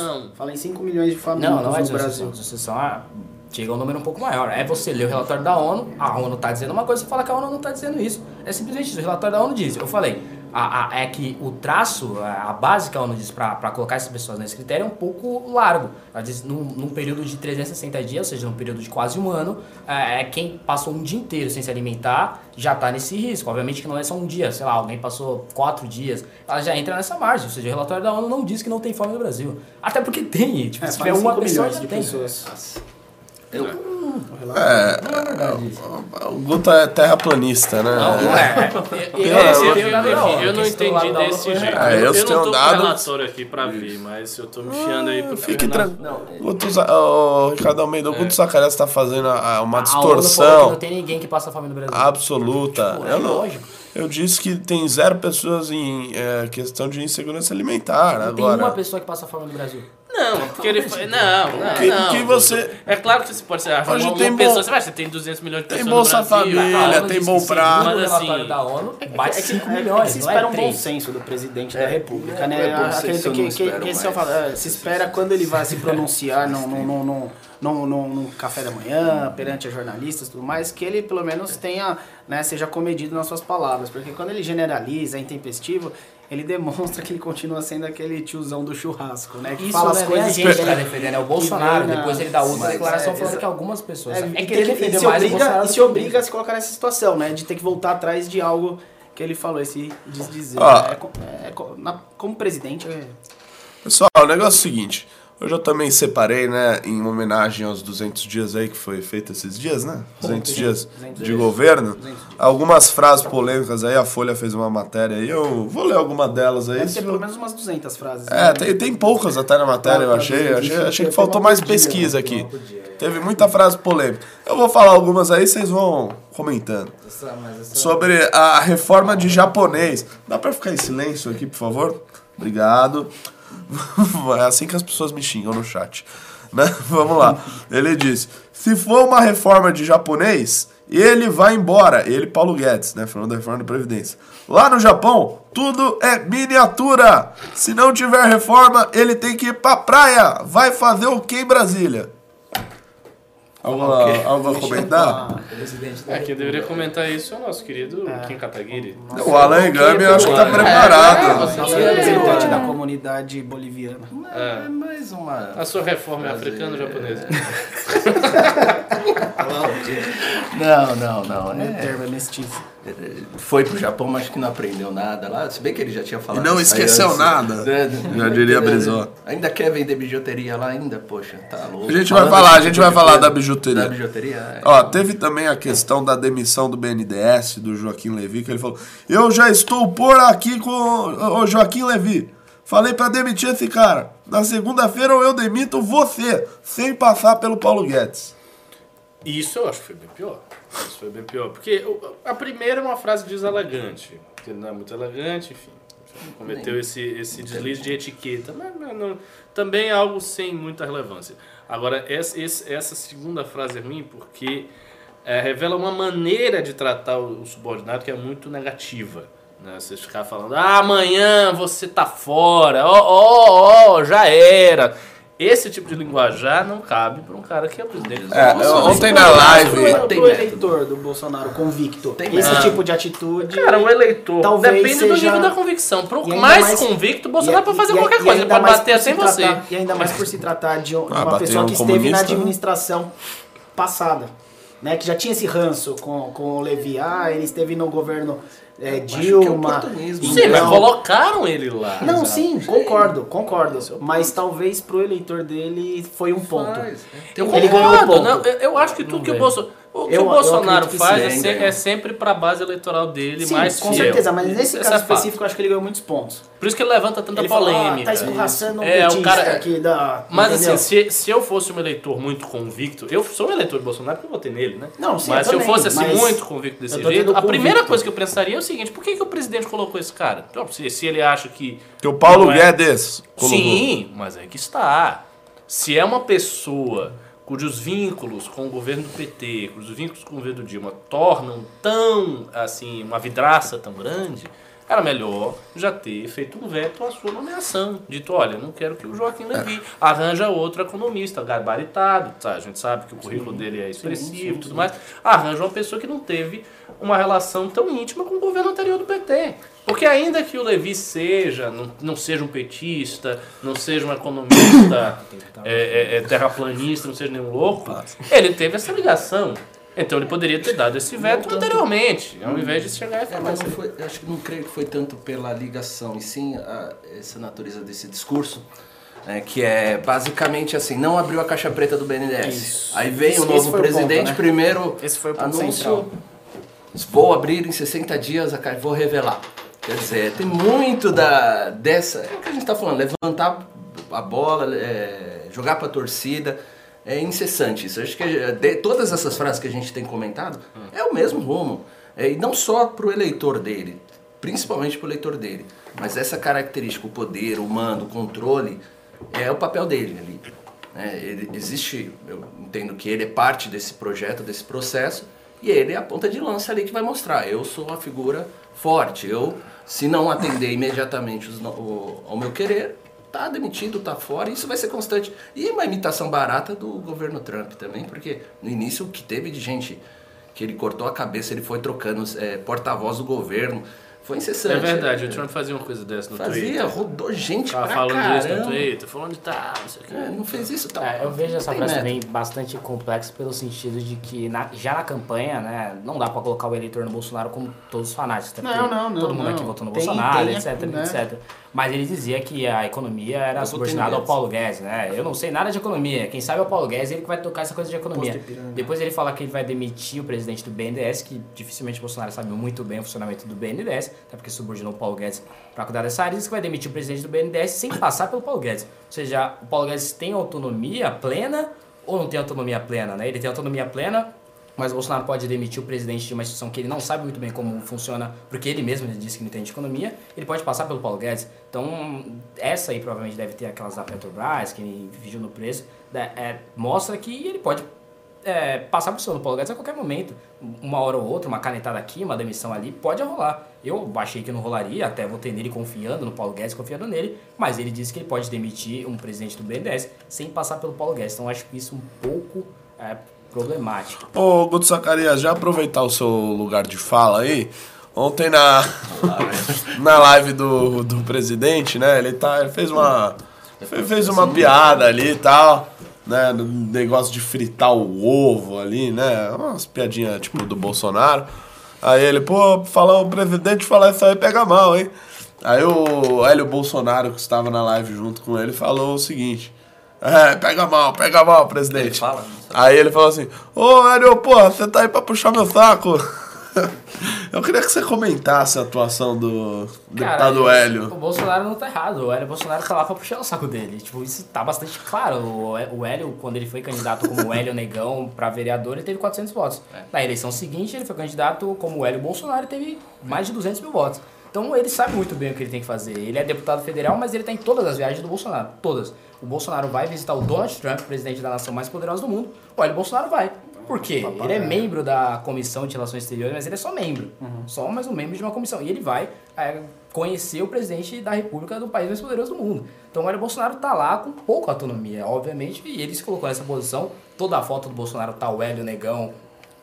é. Fala em 5 milhões de famintos Não, não é no. Brasil. Desnutrição é- chega a um número um pouco maior. É você ler o relatório da ONU, a ONU tá dizendo uma coisa, você fala que a ONU não tá dizendo isso. É simplesmente isso. O relatório da ONU diz. Eu falei, a, a- é que o traço, a, a base que a ONU diz pra colocar essas pessoas nesse critério é um pouco largo. Ela diz num, num período de 360 dias, ou seja, num período de quase um ano, é, é quem passou um dia inteiro sem se alimentar já tá nesse risco. Obviamente que não é só um dia, sei lá, alguém passou quatro dias, ela já entra nessa margem. Ou seja, o relatório da ONU não diz que não tem fome no Brasil. Até porque tem, tipo, É, se tiver uma 5 pessoa já de tem. pessoas. Não é verdade isso. O Guto é terraplanista, né? Não, não é. Eu, eu, eu, eu não entendi desse jeito. É, eu eu, tenho não tô dado- com o relatório aqui pra ver, mas eu tô me fiando aí pro Fique tranquilo. Ô, Ricardo Almeida, o Guto Zacarias tá fazendo uma distorção não tem ninguém que passa fome no Brasil. absoluta. Tipo, é Eu, não, lógico. eu disse que tem zero pessoas em é, questão de insegurança alimentar. Não tem uma Agora, pessoa que passa fome no Brasil. Não, porque ele foi. Não, não. Que- não, que você- É claro que você pode ser. Hoje uma, tem uma bom- pessoa, você vai, você tem 200 milhões de Tem pessoas. Bolsa no Brasil, Família, ONU tem bom que prato. Mas, relatório assim, da ONU, bate 5 É, milhões, se espera é um bom 3. senso do presidente da República, é, né? é bom Acredito senso, eu que, é é, se espera quando ele vai se (laughs) pronunciar num, num, num, num, num, num- num café da manhã, perante a jornalistas e tudo mais, que ele pelo menos tenha, né, seja comedido nas suas palavras. Porque quando ele generaliza, é intempestivo, ele demonstra que ele continua sendo aquele tiozão do churrasco, né? Que Isso fala as é coisas gente que tá defendendo, é o Bolsonaro. vem Depois ele dá outra Mas, declaração é, falando exa- que algumas pessoas. É, É, e que ele ele, defendeu se mais o obriga, Bolsonaro. e se obriga a se colocar nessa situação, né? De ter que voltar atrás de algo que ele falou, esse desdizer. Ó. né? É é na- como presidente, é, Pessoal, o negócio é o seguinte. Hoje eu também separei, né, em homenagem aos 200 dias aí que foi feito esses dias, né? 200 dias 200 de dias. governo. 200 dias. Algumas frases polêmicas aí, a Folha fez uma matéria aí, eu vou ler alguma delas aí. deve ter pelo menos umas 200 frases. É, né? tem, tem poucas até na matéria, eu achei. Achei, achei que faltou mais pesquisa né? aqui. Teve muita frase polêmica. Eu vou falar algumas aí, vocês vão comentando. Sobre a reforma de japonês. Dá pra ficar em silêncio aqui, por favor? Obrigado. (laughs) É assim que as pessoas me xingam no chat. Né? (laughs) Vamos lá. Ele diz: se for uma reforma de japonês, ele vai embora. Ele, Paulo Guedes, né? Falando da reforma da Previdência. Lá no Japão, tudo é miniatura. Se não tiver reforma, ele tem que ir pra praia. Vai fazer o que em Brasília? Algo, algo a comentar? É, quem deveria comentar isso é o nosso querido Kim Kataguiri. O Alan Engami eu acho que tá É, preparado. você- Nosso representante da comunidade boliviana. É. É mais uma. A sua reforma é africana ou japonesa? (laughs) Não, não, não. O meu É, termo é mestiço. Foi pro Japão, mas acho que não aprendeu nada lá. Se bem que ele já tinha falado. E não esqueceu antes. nada. (laughs) É, Já diria Brizola. Ainda quer vender bijuteria lá ainda? Poxa, tá louco. A gente Falando vai falar, a gente vai falar da bijuteria. Da bijuteria, é. Ó, teve também a questão da demissão do BNDES, do Joaquim Levi, que ele falou: Eu já estou por aqui com o Joaquim Levi. Falei pra demitir esse cara. Na segunda-feira ou eu demito você, sem passar pelo Paulo Guedes. Isso eu acho que foi bem pior. Isso foi bem pior. Porque a primeira é uma frase deselegante. Que ele não é muito elegante, enfim. Cometeu esse, esse deslize de etiqueta. Mas, mas não- também é algo sem muita relevância. Agora, essa, essa segunda frase é ruim porque é, revela uma maneira de tratar o, o subordinado que é muito negativa. Né? Você ficar falando, ah, amanhã você tá fora, ó, ó, ó, já era. Esse tipo de linguajar não cabe para um cara que é presidente do É, Bolsonaro. ontem na live. Pro método. eleitor do Bolsonaro convicto, Tem esse tipo de atitude. Cara, um eleitor. Talvez depende do seja- nível da convicção. Pro mais, mais- convicto, o e- Bolsonaro pode fazer e- qualquer e coisa. Ele pode bater sem se você. tratar- e ainda mais por se tratar de, um- de (laughs) Ah, uma pessoa um que esteve na né? administração passada. Né, que já tinha esse ranço com, com o Levi. Ah, ele esteve no governo é, é Dilma. oportunismo. Sim, mas colocaram ele lá. Não, Exato. sim, concordo, concordo. Mas talvez pro eleitor dele foi um ponto. Faz, é. Eu Ele ganhou concordo, o ponto. não, eu, eu acho que tudo que o, vejo. O, que Eu- o Bolsonaro que faz é, sim, ganhou. é sempre pra base eleitoral dele Sim, mais com fiel. certeza, mas nesse Essa caso é específico eu acho que ele ganhou muitos pontos. Por isso que ele levanta tanta Ele falou, ah, polêmica. tá escorraçando um É, o petista cara- aqui da... Mas entendeu? assim, se, se eu fosse um eleitor muito convicto, eu sou um eleitor de Bolsonaro porque eu votei nele, né? Não, sim, Mas eu se eu fosse assim mas muito convicto desse jeito, tendo a primeira convicto. coisa que eu pensaria é o seguinte, por que, que o presidente colocou esse cara? Então, se, se ele acha que... Que o Paulo é- Guedes colocou. Sim, mas é que está. Se é uma pessoa cujos vínculos com o governo do PT, cujos vínculos com o governo Dilma tornam tão, assim, uma vidraça tão grande, era melhor já ter feito um veto à sua nomeação. Dito, olha, não quero que o Joaquim Levy arranja outro economista gabaritado, tá? a gente sabe que o currículo dele é expressivo e tudo mais, arranja uma pessoa que não teve uma relação tão íntima com o governo anterior do PT. Porque ainda que o Levi seja, não, não seja um petista, não seja um economista (coughs) é, é, é, terraplanista, não seja nenhum louco, ele teve essa ligação. Então ele poderia ter dado esse veto anteriormente, ao invés de chegar e É, falar mas não assim. foi, acho que não creio que foi tanto pela ligação, e sim a, essa natureza desse discurso, né, que é basicamente assim, não abriu a caixa preta do BNDES. Isso. Aí vem Esse- o novo foi o ponto, presidente, né? primeiro Esse foi o ponto anúncio, central. vou abrir em 60 dias a caixa, vou revelar. Quer dizer, tem muito da, dessa, é o que a gente está falando, levantar a bola, é, jogar para a torcida, é incessante isso. Acho que é, de, todas essas frases que a gente tem comentado é o mesmo rumo. É, e não só para o eleitor dele, principalmente para o eleitor dele. Mas essa característica, o poder, o mando, o controle, é o papel dele ali. É, ele, existe, eu entendo que ele é parte desse projeto, desse processo, e ele é a ponta de lança ali que vai mostrar. Eu sou uma figura forte. Eu, se não atender imediatamente os o- ao meu querer, tá demitido, tá fora, isso vai ser constante. E uma imitação barata do governo Trump também, porque no início o que teve de gente que ele cortou a cabeça, ele foi trocando é, porta-voz do governo, foi incessante. É verdade, o Trump fazia uma coisa dessa no Fazia, Twitter. rodou gente Tava pra falando caramba. isso no Twitter, falando de tal, não sei o quê. É, não fez isso, tá? É, eu vejo essa frase também bastante complexa pelo sentido de que na- já na campanha, né, não dá pra colocar o eleitor no Bolsonaro como todos os fanáticos. até Não, não, não, Todo mundo não. aqui votou no Tem- Bolsonaro, tem, etc, né? etc. Mas ele dizia que a economia era subordinada ao. Paulo Guedes, né? Eu não sei nada de economia. Quem sabe é o Paulo Guedes, ele que vai tocar essa coisa de economia. Depois ele fala que ele vai demitir o presidente do BNDES, que dificilmente o Bolsonaro sabe muito bem o funcionamento do BNDES, até porque subordinou o Paulo Guedes para cuidar dessa área, diz que vai demitir o presidente do BNDES sem passar pelo Paulo Guedes. Ou seja, o Paulo Guedes tem autonomia plena ou não tem autonomia plena, né? Ele tem autonomia plena, mas o Bolsonaro pode demitir o presidente de uma instituição que ele não sabe muito bem como funciona, porque ele mesmo disse que não entende de economia, ele pode passar pelo Paulo Guedes. Então, essa aí provavelmente deve ter aquelas da Petrobras, que ele vigiu no preço, né? É, mostra que ele pode é, passar por cima do Paulo Guedes a qualquer momento. Uma hora ou outra, uma canetada aqui, uma demissão ali, pode rolar. Eu achei que não rolaria, até votei nele confiando no Paulo Guedes, confiando nele, mas ele disse que ele pode demitir um presidente do BNDES sem passar pelo Paulo Guedes. Então, acho isso um pouco é, problemático. Ô, Guto Zacarias, já aproveitar o seu lugar de fala aí. Ontem na, (laughs) na live do, do presidente, né? Ele, tá, ele fez uma. fe- Fez uma piada ali e tal. Né, negócio de fritar o ovo ali, né? Umas piadinhas tipo do Bolsonaro. Aí ele, pô, falar o presidente falar isso aí pega mal, hein? Aí o Hélio Bolsonaro, que estava na live junto com ele, falou o seguinte. É, pega mal, pega mal, presidente. Ele fala? Aí ele falou assim, ô Hélio, porra, você tá aí pra puxar meu saco. (laughs) Eu queria que você comentasse a atuação do deputado Cara, Hélio. O Bolsonaro não tá errado. O Hélio Bolsonaro tá lá pra puxar o saco dele. Tipo, isso tá bastante claro. O, o Hélio, quando ele foi candidato como Hélio Negão pra vereador, ele teve 400 votos. Na eleição seguinte, ele foi candidato como Hélio Bolsonaro e teve mais de 200 mil votos. Então ele sabe muito bem o que ele tem que fazer. Ele é deputado federal, mas ele tá em todas as viagens do Bolsonaro. Todas. O Bolsonaro vai visitar o Donald Trump, presidente da nação mais poderosa do mundo. O Hélio Bolsonaro vai. Por quê? Ele é membro da Comissão de Relações Exteriores, mas ele é só membro. Só mais um membro de uma comissão. E ele vai é, conhecer o presidente da república do país mais poderoso do mundo. Então o Hélio Bolsonaro tá lá com pouca autonomia, obviamente, e ele se colocou nessa posição. Toda a foto do Bolsonaro tá o Hélio Negão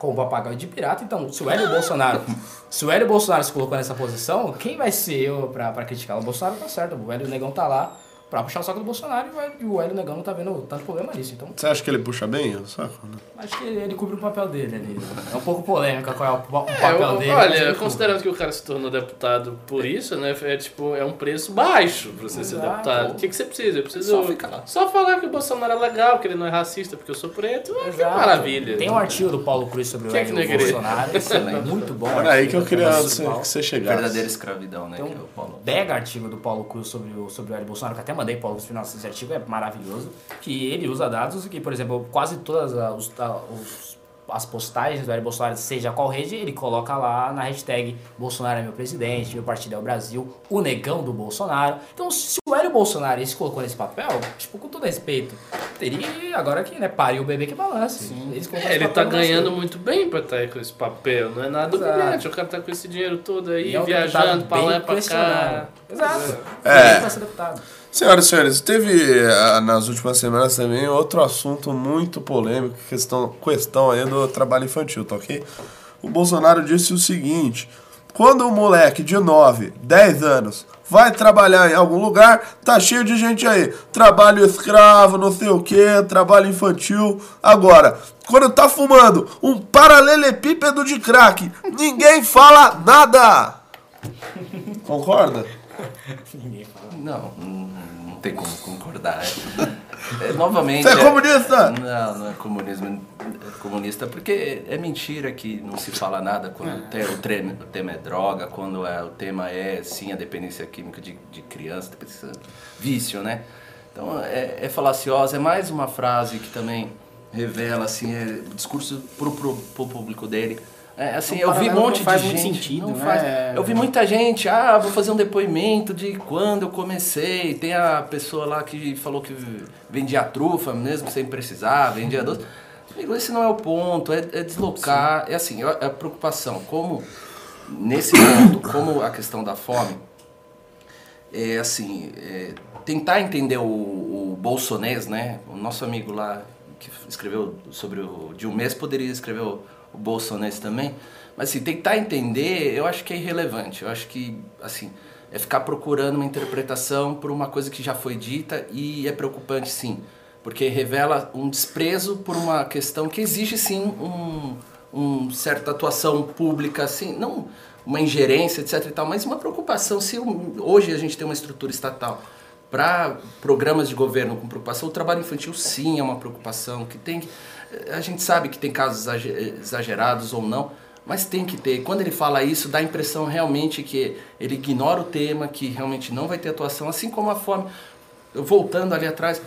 com o papagaio de pirata. Então, se o Hélio Bolsonaro, se o Hélio Bolsonaro se colocou nessa posição, quem vai ser eu pra criticar? O Bolsonaro tá certo, o Hélio Negão tá lá pra puxar o saco do Bolsonaro e o Hélio- Hélio Negão não tá vendo tanto problema nisso. Então, Você acha que ele puxa bem o saco? né? acho que ele, ele cumpre o papel dele ali. É um pouco polêmica qual é o, o É, papel eu- dele. olha, considerando que o cara se tornou deputado por isso, né? É tipo, é um preço baixo pra você ser Exato. deputado. O que, que você precisa? Eu preciso Só fica lá. só falar que o Bolsonaro é legal, que ele não é racista porque eu sou preto. É, que maravilha. Tem um artigo do Paulo Cruz sobre o Quem é que Hélio é? Bolsonaro. (laughs) Esse é muito bom. Olha aí que eu queria que você, que chegasse. Verdadeira escravidão, né? Então, que é o Paulo. pega artigo do Paulo Cruz sobre o, sobre o Hélio Bolsonaro, que até mandei Paulo Cruz, nossa, esse artigo é maravilhoso, que ele usa dados que, por exemplo, quase todas as, os- as postagens do Hélio Bolsonaro, seja qual rede, ele coloca lá na hashtag Bolsonaro é meu presidente, meu partido é o Brasil, o negão do Bolsonaro. Então, se o Hélio Bolsonaro se colocou nesse papel, tipo, com todo respeito, teria agora que, né, pariu o bebê que balance. É, ele tá ganhando muito bem pra estar aí com esse papel, não é nada Exato. humilhante. O cara tá com esse dinheiro todo aí, E é um viajando pra lá e pra cá. Exato. É. Ele vai ser deputado. Senhoras e senhores, teve ah, nas últimas semanas também outro assunto muito polêmico, questão, questão aí do trabalho infantil, tá ok? O Bolsonaro disse o seguinte: quando um moleque de 9, 10 anos vai trabalhar em algum lugar, tá cheio de gente aí. Trabalho escravo, não sei o que, trabalho infantil. Agora, quando tá fumando um paralelepípedo de crack, ninguém fala nada. (laughs) Concorda? (laughs) Não, não, não tem como concordar. É, é, novamente. Você é comunista? Não, não é comunismo. É comunista porque é mentira que não se fala nada quando o te- o, tre- o tema é droga, quando é, o tema é sim a dependência química de, de criança, dependência, vício, né? Então é, é falaciosa, é mais uma frase que também revela assim, é, o discurso pro, pro, pro público dele. É, assim, eu vi um monte de gente. sentido, não né? faz- Eu vi muita gente, ah, vou fazer um depoimento de quando eu comecei. Tem a pessoa lá que falou que vendia trufa mesmo sem precisar, vendia doce. Amigo, esse não é o ponto, é, é deslocar. É assim, é a preocupação. Como, nesse ponto, como a questão da fome, é assim, é, tentar entender o, o bolsonês, né? O nosso amigo lá que escreveu sobre o de um mês poderia escrever o, o bolsonês também. Mas assim, tentar entender, eu acho que é irrelevante. Eu acho que, assim, é ficar procurando uma interpretação por uma coisa que já foi dita e é preocupante sim. Porque revela um desprezo por uma questão que exige sim um, um certa atuação pública, assim, não uma ingerência, etc e tal, mas uma preocupação. Se hoje a gente tem uma estrutura estatal para programas de governo com preocupação, o trabalho infantil sim é uma preocupação que tem a gente sabe que tem casos exage- exagerados ou não, mas tem que ter. Quando ele fala isso, dá a impressão realmente que ele ignora o tema, que realmente não vai ter atuação, assim como a fome. Voltando ali atrás,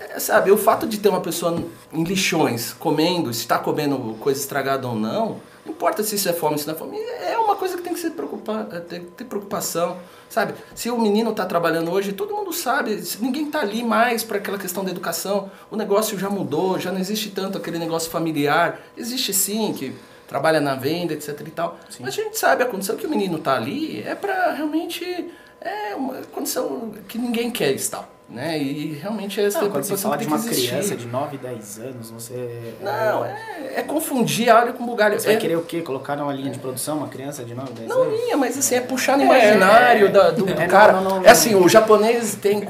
é, sabe, o fato de ter uma pessoa em lixões comendo, se está comendo coisa estragada ou não importa se isso é fome, se não é fome, é uma coisa que tem que ser preocupar, é, tem que ter preocupação, sabe? Se o menino está trabalhando hoje, todo mundo sabe, ninguém está ali mais para aquela questão da educação, o negócio já mudou, já não existe tanto aquele negócio familiar, existe sim que trabalha na venda, etc e tal, mas a gente sabe a condição que o menino está ali é para realmente é uma condição que ninguém quer estar. Né? E realmente essa Não, quando você fala de uma existir. criança de 9, 10 anos, você. Não, é, é confundir alho com bugalho. Você vai É- querer o quê? Colocar numa linha de produção uma criança de 9, 10 Não anos? linha, mas assim, é puxar no imaginário da- do, do É, não, cara. não, não, é assim, não. o japonês tem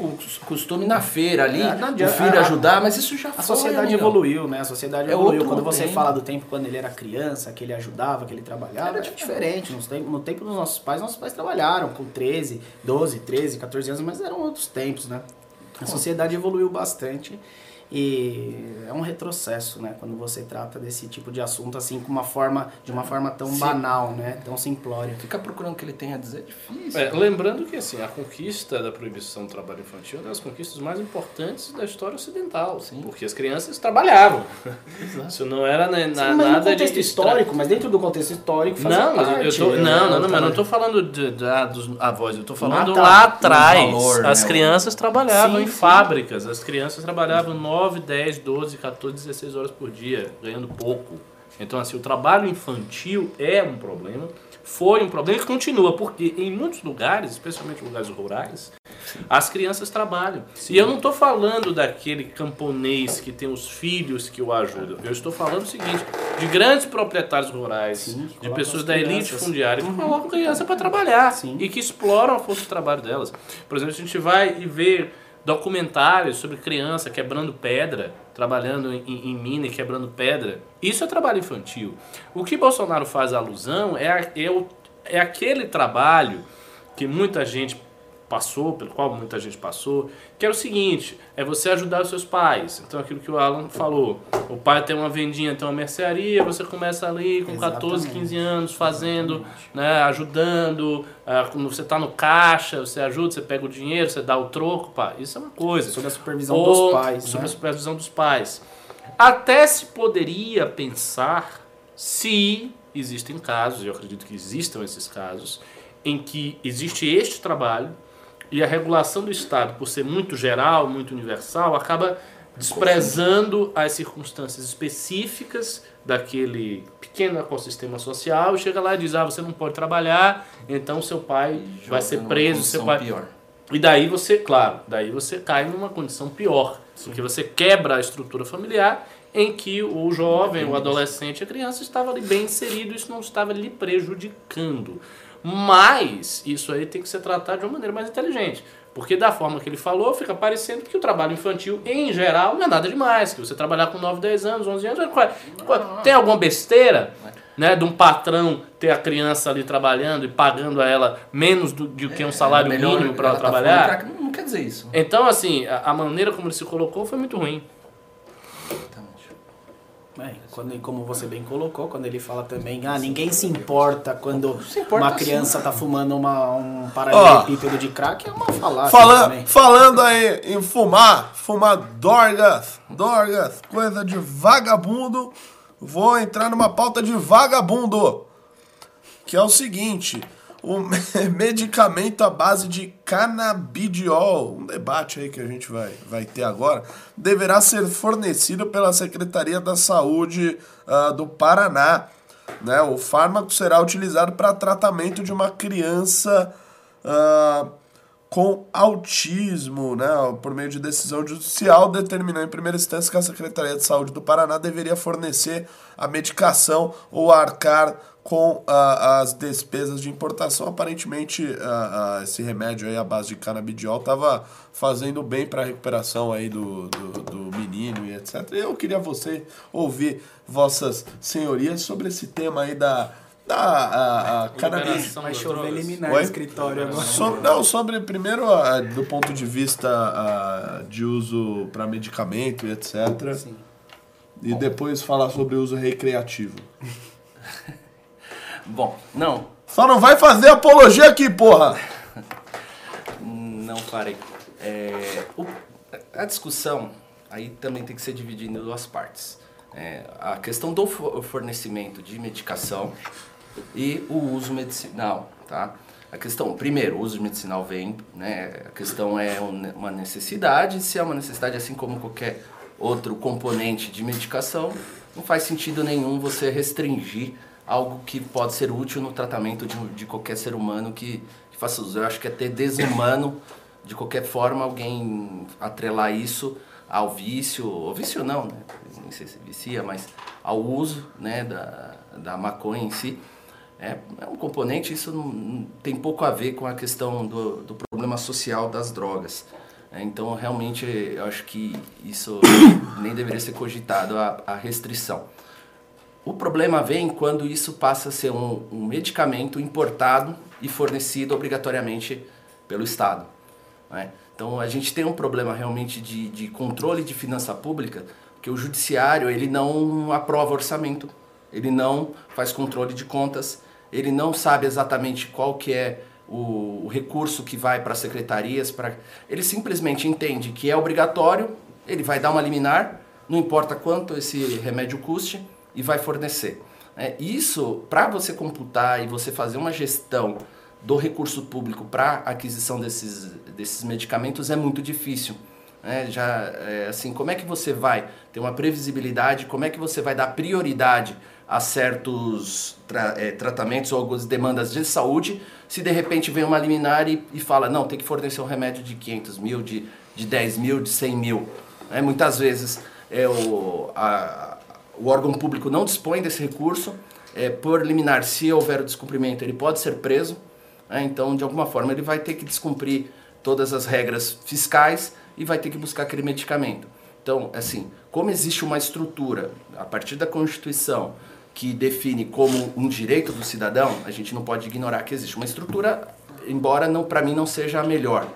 costume na feira ali, É, não o filho A- ajudar, mas isso já A foi, sociedade amigão. evoluiu, né? A sociedade É evoluiu. Quando você tempo. fala do tempo quando ele era criança, que ele ajudava, que ele trabalhava, Era era diferente. No tempo, no tempo dos nossos pais, nossos pais trabalharam com 13, 12, 13, 14 anos, mas eram outros tempos, né? A sociedade evoluiu bastante e é um retrocesso, né? Quando você trata desse tipo de assunto assim com uma forma, de uma forma tão Sim. banal, né? Tão simplória. Ficar procurando o que ele tem a dizer é difícil. É, lembrando que assim, a conquista da proibição do trabalho infantil é uma das conquistas mais importantes da história ocidental. Porque as crianças trabalhavam. Isso não era né, na, Sim, mas no nada contexto de histórico, mas dentro do contexto histórico faz Não, mas eu- eu parte, tô, é, não, não, não, mas não tô falando de, da- dos avós, eu tô falando Ah, tá. lá atrás. Valor, as né, crianças trabalhavam Sim, em sim. fábricas, as crianças trabalhavam 9, 10, 12, 14, 16 horas por dia, ganhando pouco. Então, assim, o trabalho infantil é um problema, foi um problema e continua, porque em muitos lugares, especialmente lugares rurais, as crianças trabalham. E eu não estou falando daquele camponês que tem os filhos que o ajudam. Eu estou falando o seguinte, de grandes proprietários rurais, Sim, de pessoas as da elite fundiária que colocam criança para trabalhar Sim. e que exploram a força de trabalho delas. Por exemplo, a gente vai e vê documentários sobre criança quebrando pedra, trabalhando em, em mina e quebrando pedra. Isso é trabalho infantil. O que Bolsonaro faz alusão é, é, é aquele trabalho que muita gente passou, pelo qual muita gente passou, que era o seguinte, é você ajudar os seus pais. Então aquilo que o Alan falou, o pai tem uma vendinha, tem uma mercearia, você começa ali com 14, Exatamente. 15 anos fazendo, né, ajudando, ah, quando você está no caixa, você ajuda, você pega o dinheiro, você dá o troco, pá, isso é uma coisa. Sob a supervisão Ou dos pais, Sob né? a supervisão dos pais. Até se poderia pensar se existem casos, eu acredito que existam esses casos, em que existe este trabalho e a regulação do Estado, por ser muito geral, muito universal, acaba desprezando as circunstâncias específicas daquele pequeno ecossistema social e chega lá e diz, ah, você não pode trabalhar, então seu pai vai Joga ser numa preso, seu pai... pior. E daí você, claro, daí você cai numa condição pior, porque você quebra a estrutura familiar em que o jovem, o adolescente, a criança estava ali bem inserido, isso não estava lhe prejudicando. Mas isso aí tem que ser tratado de uma maneira mais inteligente. Porque da forma que ele falou, fica parecendo que o trabalho infantil, em geral, não é nada demais. Que você trabalhar com 9, 10 anos, 11 anos, qual- qual- tem alguma besteira? Né, de um patrão ter a criança ali trabalhando e pagando a ela menos do, do que um salário É, mínimo para ela tá trabalhar. falando pra- Não quer dizer isso. Então, assim, a, a maneira como ele se colocou foi muito ruim. É, quando, como você bem colocou, quando ele fala também, ah, ninguém se importa quando Se importa uma sim. criança tá fumando uma, um paralelepípedo de crack, é uma falácia Fala, também. falando aí em fumar, fumar dorgas, dorgas, coisa de vagabundo, vou entrar numa pauta de vagabundo. Que é o seguinte: o me- (laughs) medicamento à base de canabidiol, um debate aí que a gente vai, vai ter agora, deverá ser fornecido pela Secretaria da Saúde ah, do Paraná. Né? O fármaco será utilizado para tratamento de uma criança ah, com autismo, né, por meio de decisão judicial, determinou em primeira instância que a Secretaria de Saúde do Paraná deveria fornecer a medicação ou arcar com ah, as despesas de importação. Aparentemente, ah, ah, esse remédio aí à base de canabidiol estava fazendo bem para a recuperação aí do, do, do menino e etc. Eu queria você ouvir vossas senhorias sobre esse tema aí da da a, a cannabis. Liberação Vai das chover drogas. liminar Oi? no escritório agora. Sobre, não, sobre primeiro ah, do ponto de vista ah, de uso para medicamento e etc. Sim. E depois falar sobre o uso recreativo. (laughs) Bom, não, Só não vai fazer apologia aqui, porra! não farei. É, o- a discussão aí também tem que ser dividida em duas partes. É, a questão do fo- fornecimento de medicação e o uso medicinal, tá? A questão, primeiro, o uso medicinal vem, né? A questão é um- uma necessidade, se é uma necessidade assim como qualquer outro componente de medicação, não faz sentido nenhum você restringir algo que pode ser útil no tratamento de, de qualquer ser humano que, que faça uso. Eu acho que é até desumano de qualquer forma alguém atrelar isso ao vício, ou vício não, né? Nem sei se vicia, mas ao uso né, da, da maconha em si. É, é um componente, isso não, tem pouco a ver com a questão do, do problema social das drogas. É, então, realmente, eu acho que isso (coughs) nem deveria ser cogitado a, a restrição. O problema vem quando isso passa a ser um, um medicamento importado e fornecido obrigatoriamente pelo Estado. Né? Então a gente tem um problema realmente de, de controle de finança pública, que o judiciário ele não aprova orçamento, ele não faz controle de contas, ele não sabe exatamente qual que é o, o recurso que vai para as secretarias, ele simplesmente entende que é obrigatório, ele vai dar uma liminar, não importa quanto esse remédio custe, e vai fornecer. É, isso, para você computar e você fazer uma gestão do recurso público para aquisição desses, desses medicamentos é muito difícil. É, já é, assim, como é que você vai ter uma previsibilidade? Como é que você vai dar prioridade a certos tra é, tratamentos ou algumas demandas de saúde se de repente vem uma liminar e, e, fala não tem que fornecer um remédio de 500 mil, de, de 10 mil, de 100 mil? É, muitas vezes é, o, a, o órgão público não dispõe desse recurso. É, por liminar, se houver o descumprimento, ele pode ser preso. Né? Então, de alguma forma, ele vai ter que descumprir todas as regras fiscais e vai ter que buscar aquele medicamento. Então, assim, como existe uma estrutura a partir da Constituição que define como um direito do cidadão, a gente não pode ignorar que existe uma estrutura, embora não para mim não seja a melhor.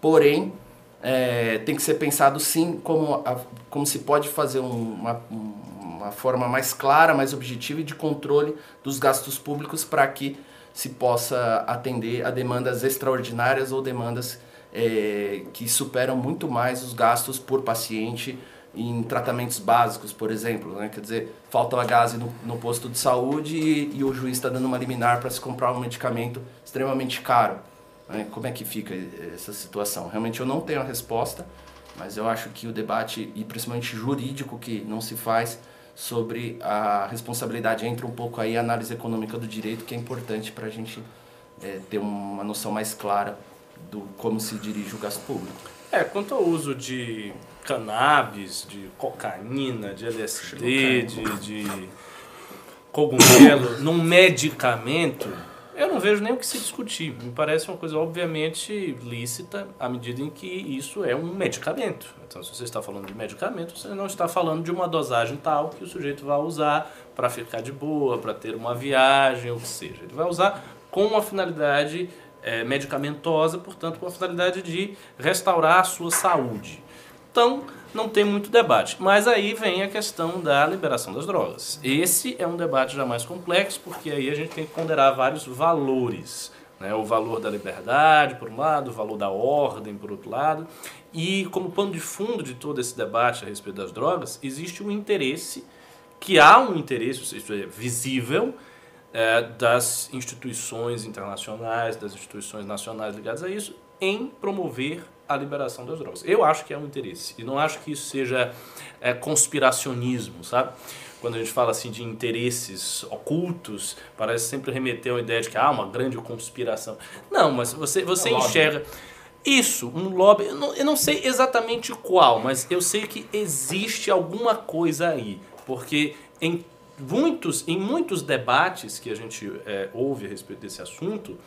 Porém, é, tem que ser pensado sim como, a, como se pode fazer uma, uma forma mais clara, mais objetiva e de controle dos gastos públicos para que se possa atender a demandas extraordinárias ou demandas é, que superam muito mais os gastos por paciente em tratamentos básicos, por exemplo. Né? Quer dizer, falta uma gase no, no posto de saúde e, e o juiz está dando uma liminar para se comprar um medicamento extremamente caro. Né? Como é que fica essa situação? Realmente eu não tenho a resposta, mas eu acho que o debate, e principalmente jurídico, que não se faz, sobre a responsabilidade entra um pouco aí a análise econômica do direito, que é importante para a gente é, ter uma noção mais clara do como se dirige o gasto público. É, quanto ao uso de cannabis, de cocaína, de LSD, de, de cogumelo num medicamento, eu não vejo nem o que se discutir. Me parece uma coisa obviamente lícita à medida em que isso é um medicamento. Então, se você está falando de medicamento, você não está falando de uma dosagem tal que o sujeito vai usar para ficar de boa, para ter uma viagem, ou que seja. Ele vai usar com uma finalidade é, medicamentosa, portanto, com a finalidade de restaurar a sua saúde. Então, não tem muito debate. Mas aí vem a questão da liberação das drogas. Esse é um debate já mais complexo, porque aí a gente tem que ponderar vários valores. Né? O valor da liberdade, por um lado, o valor da ordem, por outro lado. E como pano de fundo de todo esse debate a respeito das drogas, existe um interesse, que há um interesse, isso é visível, é, das instituições internacionais, das instituições nacionais ligadas a isso, em promover a liberação das drogas. Eu acho que é um interesse. E não acho que isso seja é, conspiracionismo, sabe? Quando a gente fala assim de interesses ocultos, parece sempre remeter a ideia de que há ah, uma grande conspiração. Não, mas você, você é enxerga. Isso, um lobby, eu não, eu não sei exatamente qual, mas eu sei que existe alguma coisa aí. Porque em muitos, em muitos debates que a gente é, ouve a respeito desse assunto,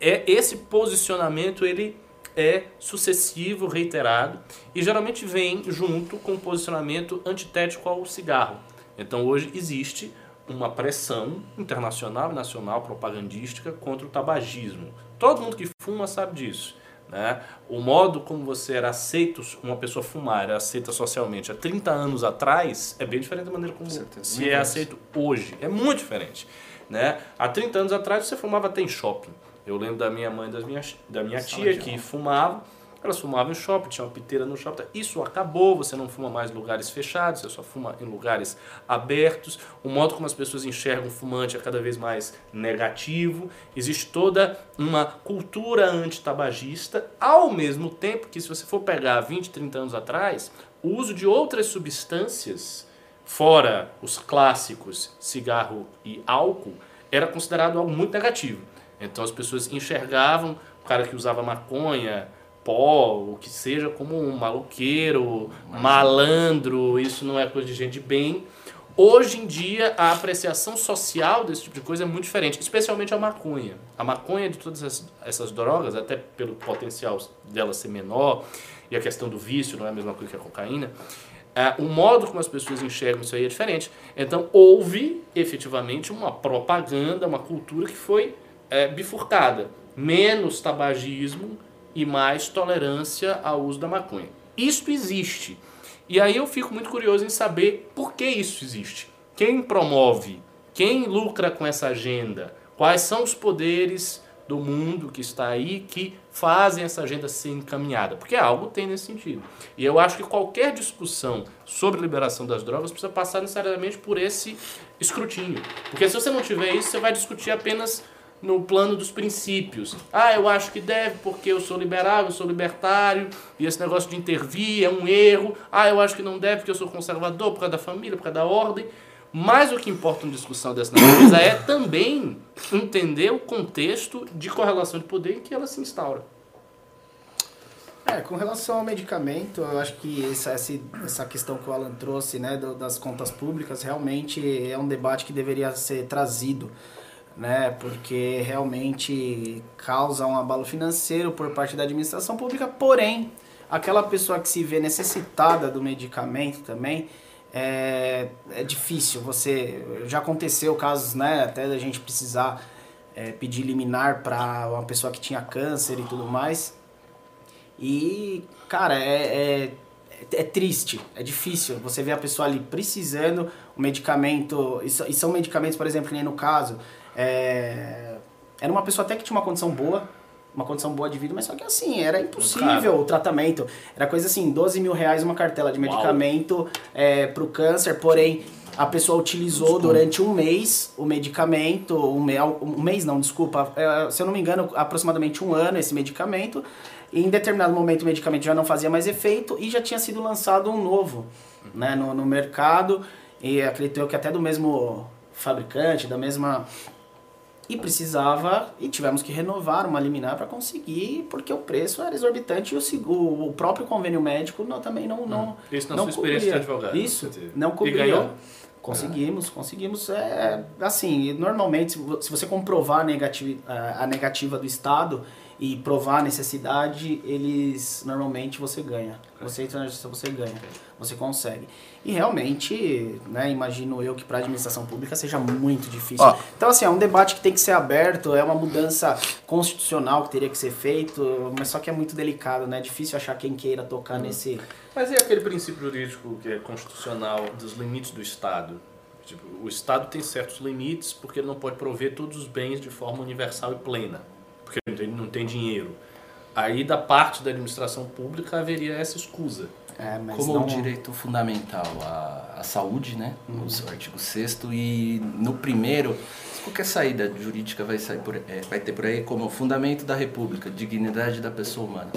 é esse posicionamento ele é sucessivo, reiterado e geralmente vem junto com um posicionamento antitético ao cigarro. Então hoje existe uma pressão internacional e nacional propagandística contra o tabagismo. Todo mundo que fuma sabe disso. Né? O modo como você era aceito, uma pessoa fumar, era aceita socialmente há 30 anos atrás, é bem diferente da maneira como se é aceito hoje. É muito diferente. Né? Há 30 anos atrás você fumava até em shopping. Eu lembro da minha mãe, das minhas, da minha tia que fumava. Elas fumavam em shopping, tinha uma piteira no shopping. Isso acabou, você não fuma mais em lugares fechados, você só fuma em lugares abertos. O modo como as pessoas enxergam o fumante é cada vez mais negativo. Existe toda uma cultura antitabagista, ao mesmo tempo que, se você for pegar 20, 30 anos atrás, o uso de outras substâncias, fora os clássicos cigarro e álcool, era considerado algo muito negativo. Então as pessoas enxergavam o cara que usava maconha pó, o que seja, como um maluqueiro, malandro, isso não é coisa de gente de bem. Hoje em dia, a apreciação social desse tipo de coisa é muito diferente, especialmente a maconha. A maconha de todas essas, essas drogas, até pelo potencial dela ser menor, e a questão do vício não é a mesma coisa que a cocaína, é, o modo como as pessoas enxergam isso aí é diferente. Então, houve efetivamente uma propaganda, uma cultura que foi é, bifurcada. Menos tabagismo e mais tolerância ao uso da maconha. Isso existe. E aí eu fico muito curioso em saber por que isso existe. Quem promove? Quem lucra com essa agenda? Quais são os poderes do mundo que está aí que fazem essa agenda ser encaminhada? Porque algo tem nesse sentido. E eu acho que qualquer discussão sobre liberação das drogas precisa passar necessariamente por esse escrutínio. Porque se você não tiver isso, você vai discutir apenas no plano dos princípios. Ah, eu acho que deve porque eu sou liberal, eu sou libertário, e esse negócio de intervir é um erro. Ah, eu acho que não deve porque eu sou conservador, por causa da família, por causa da ordem. Mas o que importa numa discussão dessa natureza é também entender o contexto de correlação de poder em que ela se instaura. É, com relação ao medicamento, eu acho que essa, essa questão que o Alan trouxe, né, das contas públicas, realmente é um debate que deveria ser trazido né? Porque realmente causa um abalo financeiro por parte da administração pública, porém, aquela pessoa que se vê necessitada do medicamento também, é, é difícil. Você já aconteceu casos, né, até da gente precisar é, pedir liminar para uma pessoa que tinha câncer e tudo mais. E, cara, é, é, é, triste, é difícil. Você vê a pessoa ali precisando, o medicamento, e são medicamentos, por exemplo, nem no caso, é, era uma pessoa até que tinha uma condição boa, uma condição boa de vida, mas só que assim, era impossível o tratamento. Era coisa assim, 12 mil reais uma cartela de medicamento é, pro câncer, porém a pessoa utilizou durante um mês o medicamento, um, me, um mês não, desculpa, é, se eu não me engano, aproximadamente um ano esse medicamento, e em determinado momento o medicamento já não fazia mais efeito e já tinha sido lançado um novo né, no, no mercado, e acredito eu que até do mesmo fabricante, da mesma e precisava e tivemos que renovar uma liminar para conseguir porque o preço era exorbitante e o, o próprio convênio médico não, também não não hum. isso na não sua experiência de advogado isso não cobria e ganhou? conseguimos conseguimos é assim normalmente se você comprovar a negativa a negativa do estado e provar a necessidade eles normalmente você ganha você entra na justiça você ganha você consegue e realmente, né, imagino eu que para a administração pública seja muito difícil. Ó, então, assim, é um debate que tem que ser aberto, é uma mudança constitucional que teria que ser feito, mas só que é muito delicado, né? É difícil achar quem queira tocar hum. nesse. Mas e aquele princípio jurídico que é constitucional dos limites do Estado? Tipo, o Estado tem certos limites porque ele não pode prover todos os bens de forma universal e plena, porque ele não tem, não tem dinheiro. Aí, da parte da administração pública, haveria essa escusa. É, como não... o direito fundamental à, saúde, né? Uhum. O artigo 6 e no primeiro, qualquer saída jurídica vai, sair por, é, vai ter por aí como fundamento da república, dignidade da pessoa humana.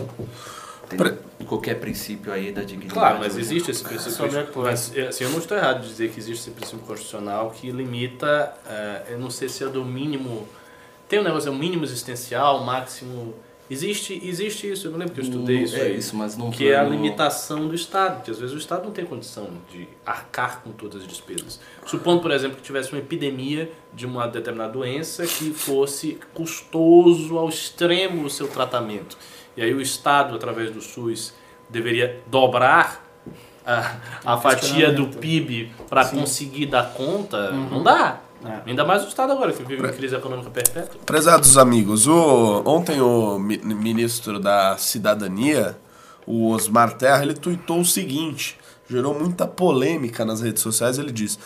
Pra... qualquer princípio aí da dignidade. Claro, mas existe esse princípio. Mas, é, assim, eu não estou errado de dizer que existe esse princípio constitucional que limita, uh, eu não sei se é do mínimo. Tem um negócio, é o mínimo existencial, máximo Existe, existe isso, eu não lembro que eu estudei isso é aí, isso, mas não que é a limitação do Estado, que às vezes o Estado não tem condição de arcar com todas as despesas. Supondo, por exemplo, que tivesse uma epidemia de uma determinada doença que fosse custoso ao extremo o seu tratamento. E aí o Estado, através do SUS, deveria dobrar a, a fatia do PIB para conseguir dar conta. Uhum. Não dá. É. Ainda mais o Estado agora, que vive uma crise econômica perpétua. Prezados amigos, o, ontem o ministro da Cidadania, o Osmar Terra, ele tuitou o seguinte, gerou muita polêmica nas redes sociais, ele diz...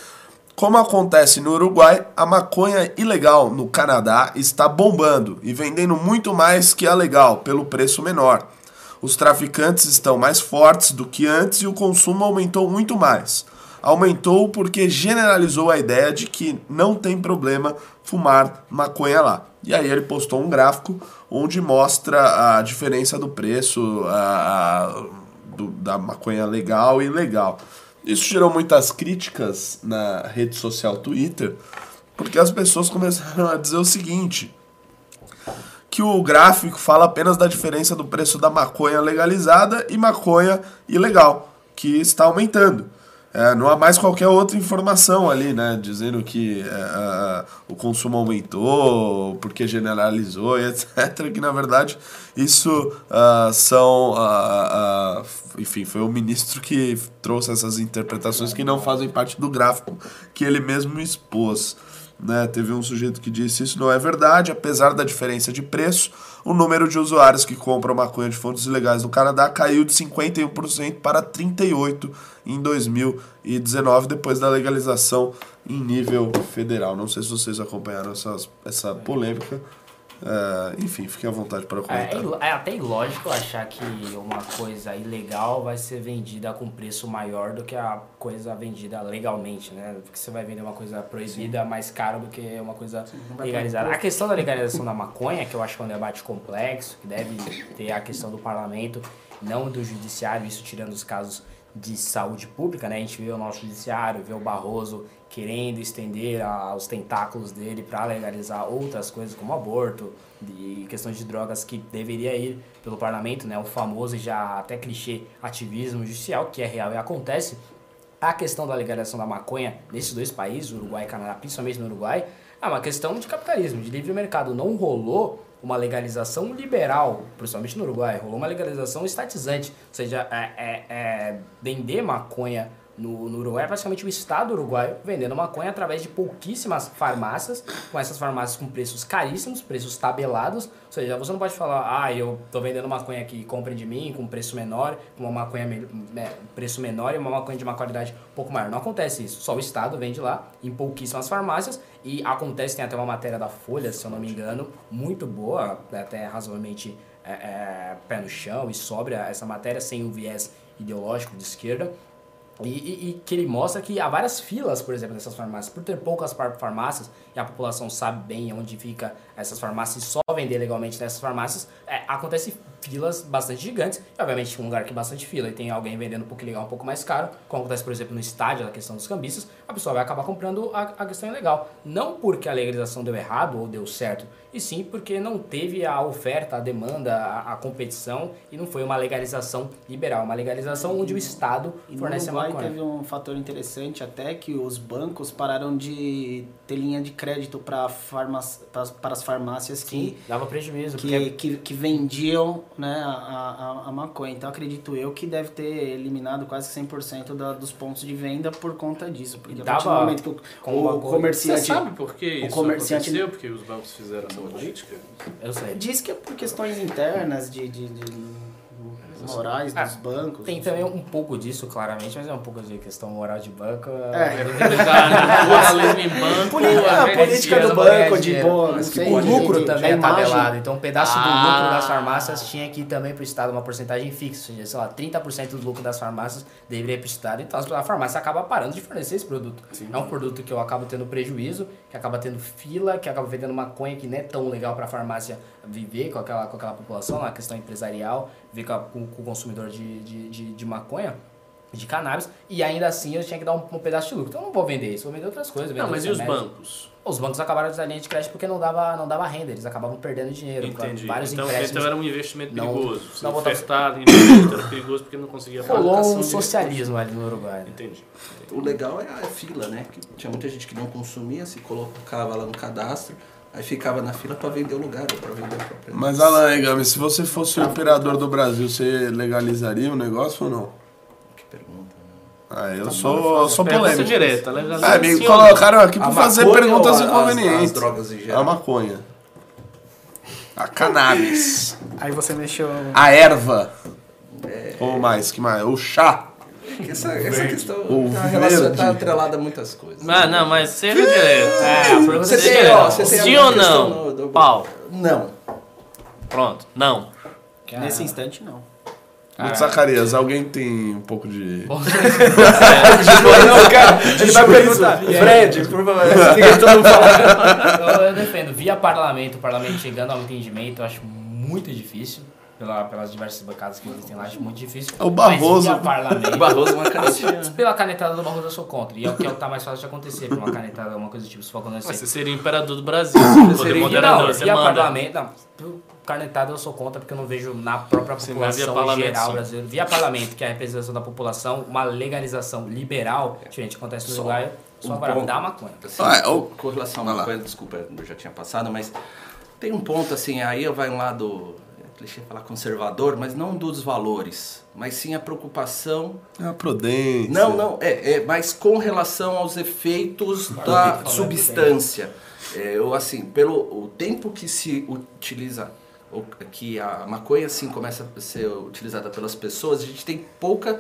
Como acontece no Uruguai, a maconha ilegal no Canadá está bombando e vendendo muito mais que a legal, pelo preço menor. Os traficantes estão mais fortes do que antes e o consumo aumentou muito mais aumentou porque generalizou a ideia de que não tem problema fumar maconha lá. E aí ele postou um gráfico onde mostra a diferença do preço a, do, da maconha legal e ilegal. Isso gerou muitas críticas na rede social Twitter, porque as pessoas começaram a dizer o seguinte: que o gráfico fala apenas da diferença do preço da maconha legalizada e maconha ilegal, que está aumentando. É, não há mais qualquer outra informação ali, né? Dizendo que é, o consumo aumentou, porque generalizou e (laughs) etc. Que na verdade isso uh, são. Uh, uh, enfim, foi o ministro que trouxe essas interpretações que não fazem parte do gráfico que ele mesmo expôs. Né? Teve um sujeito que disse isso não é verdade, apesar da diferença de preço, o número de usuários que compram maconha de fontes ilegais no Canadá caiu de 51% para 38% em 2019, depois da legalização em nível federal. Não sei se vocês acompanharam essas, essa polêmica. Uh, enfim, fiquem à vontade para comentar. É, é, até ilógico achar que uma coisa ilegal vai ser vendida com preço maior do que a coisa vendida legalmente, né? Porque você vai vender uma coisa proibida Sim. mais caro do que uma coisa Sim, legalizada. A questão da legalização da maconha, que eu acho que é um debate complexo, que deve ter a questão do parlamento, não do judiciário, isso tirando os casos de saúde pública, né? A gente vê o nosso judiciário, vê o Barroso querendo estender a, os tentáculos dele para legalizar outras coisas como aborto e questões de drogas que deveria ir pelo parlamento, né? O famoso já até clichê ativismo judicial, que é real e acontece. A questão da legalização da maconha nesses dois países, Uruguai e Canadá, principalmente no Uruguai, é uma questão de capitalismo, de livre mercado. Não rolou uma legalização liberal, principalmente no Uruguai, rolou uma legalização estatizante, ou seja, é, é, é vender maconha no, no Uruguai, é praticamente o estado uruguaio vendendo maconha através de pouquíssimas farmácias, com essas farmácias com preços caríssimos, preços tabelados. Ou seja, você não pode falar, ah, eu tô vendendo maconha aqui, comprem de mim, com preço menor, com uma maconha me, preço menor e uma maconha de uma qualidade um pouco maior. Não acontece isso. Só o estado vende lá em pouquíssimas farmácias e acontece, tem até uma matéria da Folha, se eu não me engano, muito boa, até razoavelmente é, é, pé no chão e sobra essa matéria, sem o viés ideológico de esquerda e, e, e, que ele mostra que há várias filas, por exemplo, nessas farmácias. Por ter poucas farmácias, e a população sabe bem onde fica essas farmácias e só vender legalmente nessas farmácias, é, acontece filas bastante gigantes. E, obviamente, um lugar que é bastante fila e tem alguém vendendo um pouco legal um pouco mais caro, como acontece, por exemplo, no estádio, na questão dos cambistas, a pessoa vai acabar comprando a, a questão ilegal. Não porque a legalização deu errado ou deu certo, e sim porque não teve a oferta, a demanda, a, a competição e não foi uma legalização liberal, uma legalização onde o Estado e fornece a maconha. teve um fator interessante até que os bancos pararam de ter linha de crédito para para as farmácias que sim, dava prejuízo que, porque... que, que vendiam né, a, a, a, maconha. Então acredito eu que deve ter eliminado quase 100% da, dos pontos de venda por conta disso. Porque a partir do momento que o, o comerciante. Você sabe por que isso o comerciante, aconteceu? Porque os bancos fizeram essa política? Eu sei. Diz que é por questões internas de, de, de morais ah, dos bancos. Tem também um pouco disso, claramente, mas é um pouco de questão moral de banco. É, é (laughs) banco. A política do banco, de boa. O lucro também é tabelado. Então, um pedaço do ah. lucro das farmácias tinha que ir também para o Estado, uma porcentagem fixa. Ou seja, sei lá, 30% do lucro das farmácias deveria ir para o Estado. Então, a farmácia acaba parando de fornecer esse produto. Sim. É um produto que eu acabo tendo prejuízo, que acaba tendo fila, que acaba vendendo maconha que não é tão legal para a farmácia viver com aquela, com aquela população, na questão empresarial, ver com, a, com, com o consumidor de, de, de, de, maconha, de cannabis, e ainda assim eu tinha que dar um, um, pedaço de lucro. Então eu não vou vender isso, vou vender outras coisas. Não, mas e os bancos? Os bancos acabaram de dar linha de crédito porque não dava, não dava renda, eles acabavam perdendo dinheiro. Entendi. Vários então, empréstimos. então era um investimento perigoso. Não, não ofertado, investimento era perigoso porque não conseguia pagar. Rolou um socialismo ali no Uruguai. Entendi. O legal é a fila, né? Que tinha muita gente que não consumia, se colocava lá no cadastro Aí ficava na fila para vender o lugar, para vender a própria. Mas Alan Egami, se você fosse o operador do Brasil, você legalizaria o negócio ou não? Que pergunta. Né? Ah, eu tá sou, eu sou polêmico. direta, ah, me colocaram aqui para fazer perguntas inconvenientes. As, as drogas em geral. A maconha. A cannabis. Aí você mexeu. A erva. É... Ou mais, que mais? O chá. (laughs) Essa, essa questão está atrelada a muitas coisas. Mas, não, mas seja direto. É, você tem. Ó, você tem Sim ou não? No, do... Pau. Não. Pronto, não. Nesse instante, não. Muito Zacarias, alguém tem um pouco de. (laughs) não, cara, ele vai perguntar. Fred, por favor, (laughs) que todo mundo fala. Eu, eu defendo, via parlamento, o parlamento chegando ao entendimento, eu acho muito difícil pela, pelas diversas bancadas que existem lá, acho muito difícil. O Barroso. Mas via parlamento, O Barroso é uma canetinha. (laughs) pela canetada do Barroso eu sou contra. E é o que é o que tá mais fácil de acontecer, por uma canetada, uma coisa do tipo, se for acontecer. Mas você seria o imperador do Brasil. Você seria- moderador, não, você via manda. parlamento, não, canetada eu sou contra porque eu não vejo na própria população geral brasileira, via parlamento, que é a representação da população, uma legalização liberal, diferente acontece no Uruguai, só um para dar maconha. Assim, Ah, o- com relação a Vai lá. uma coisa, desculpa, eu já tinha passado, mas tem um ponto assim, aí vai um lado, clichê falar conservador, mas não dos valores, mas sim a preocupação. É a prudência. Não, não, é, é mas com relação aos efeitos da substância. É, eu assim, pelo o tempo que se utiliza que a maconha assim começa a ser utilizada pelas pessoas, a gente tem pouca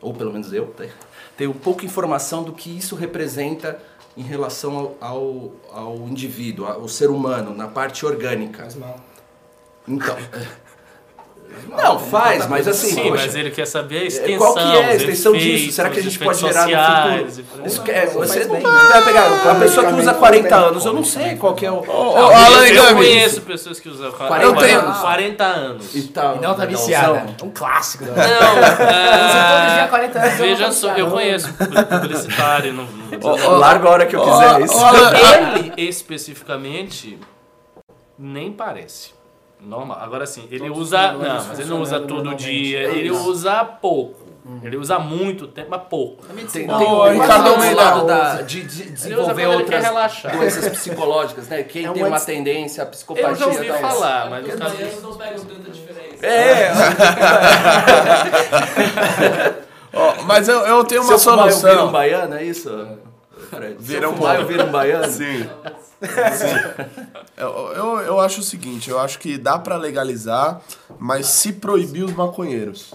ou pelo menos eu, né, tenho pouca informação do que isso representa em relação ao, ao, ao indivíduo, ao ser humano, na parte orgânica. Então. Não, faz, mas assim, Sim, poxa, mas ele quer saber a é, extensão. qual que é a extensão efeitos, disso? Será que a gente pode gerar no futuro? e- Isso é, você bem. vai pegar uma pessoa que usa 40 anos, eu não sei qual que é o... Ô, Não, Alan eu, eu conheço pessoas que usam 40, Eu tenho- 40 anos. E tal, E não tá viciada. Um clássico. Não, (laughs) Não, é, 40 anos. veja só, eu conheço publicitário, não, não Larga a hora que eu quiser, isso. (laughs) Ele especificamente nem parece. Normal. Agora sim, ele Todos os usa. Não, mas ele não usa todo dia. É Ele usa pouco. Ele usa muito tempo, mas pouco. Tem, tem, Ô, tem ô, um lado da, de, de Ele usa desenvolver quando ele quer outras relaxar. doenças psicológicas, né? Quem É tem uma tendência à psicopatia... Eu já ouvi tal. falar, mas no caso. não pegam tanta diferença. É, (laughs) Ó, mas eu, eu tenho uma eu fumar eu viro um solução. baiano, é isso? Fred? Se Vira eu um fumar eu viro um baiano? Sim. Sim. (laughs) Eu, eu, eu acho o seguinte, eu acho que dá pra legalizar, mas se proibir os maconheiros.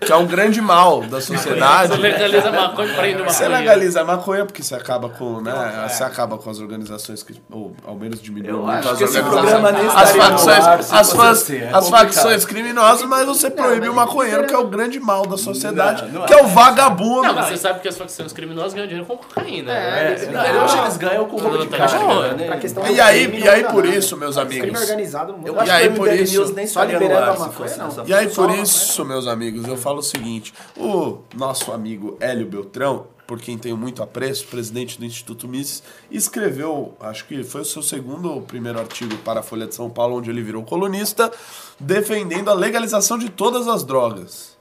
Que é um grande mal da sociedade. Você legaliza maconha e prende uma Você legaliza a maconha porque você acaba com, né? Você acaba com as organizações que, ou ao menos diminui Eu muito acho as organizações. as facções, ar as, assim, é as facções criminosas, mas você proíbe o maconheiro, que é o grande mal da sociedade, Não, não que é é. o vagabundo. Não, mas você sabe que as facções criminosas ganham dinheiro com cocaína. É, né? não, eu acho que eles ganham com roubo de Tá carga, bom, né? E aí, e aí não por isso, meus amigos. não Eu acho aí, que o por MDM isso- News nem só estaria no liberando ar a se maconha, fosse não. dessa E aí, por maconha. isso, meus amigos, eu falo o seguinte: o nosso amigo Hélio Beltrão, por quem tenho muito apreço, presidente do Instituto Mises, escreveu, acho que foi o seu segundo ou primeiro artigo para a Folha de São Paulo, onde ele virou colunista, defendendo a legalização de todas as drogas.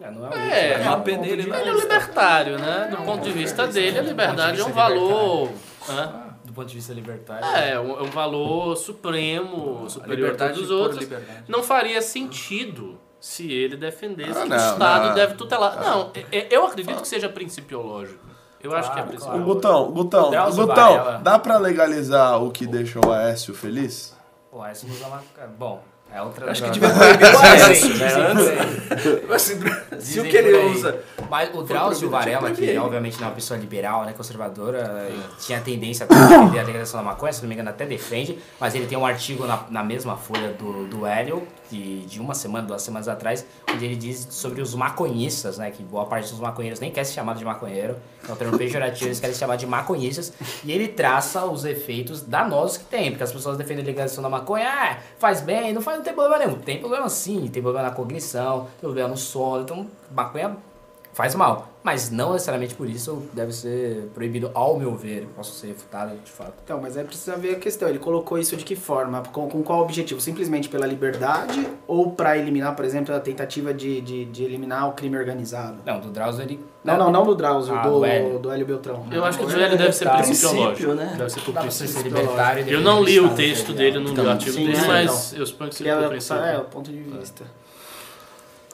É, não é, É, é um pena ponto ele é vista. libertário, né? Do ponto de vista dele, a liberdade é um valor. né? Do ponto de vista libertário. É, um, é um valor supremo, superior a liberdade todos os outros. liberdade. Não faria sentido se ele defendesse Ah, que não, o Estado não. deve tutelar. Não, é- é- eu acredito que seja principiológico. Eu acho que é Claro, O principiológico. Gutão, Gutão, Drauzio Gutão, Varela. dá pra legalizar o que deixa o Aécio feliz? Aí você usa uma... Bom, é outra... Acho que devia proibir o Aécio, Se o que ele usa... Mas o Drauzio Varela, tinha que obviamente não é uma pessoa liberal, né, conservadora, tinha tendência a defender a legalização da maconha, se não me engano até defende, mas ele tem um artigo na, na mesma folha do, do Hélio, de, de uma semana, duas semanas atrás, onde ele diz sobre os maconhistas, né, que boa parte dos maconheiros nem quer ser chamado de maconheiro, é um termo pejorativo, eles querem se chamar de maconhistas, e ele traça os efeitos danosos que tem, porque as pessoas defendem a legalização da maconha, ah, faz bem, não faz, não tem problema nenhum, tem problema sim, tem problema na cognição, tem problema no sono, então maconha faz mal. Mas não necessariamente por isso deve ser proibido, ao meu ver. Posso ser refutado de fato. Então, mas aí precisa ver a questão. Ele colocou isso de que forma? Com, com qual objetivo? Simplesmente pela liberdade ou para eliminar, por exemplo, a tentativa de, de, de eliminar o crime organizado? Não, do Drauzio ele. Não, não, não do Drauzio, Ah, do, do Hélio. do Hélio Beltrão. Eu acho que o Joelho deve ser principiológico. Princípio, né? Deve ser por princípio. libertário Eu não li o texto Estado dele, não li o Então, artigo sim, dele, é, mas então. eu suponho que seja por é, princípio. é, o ponto de vista.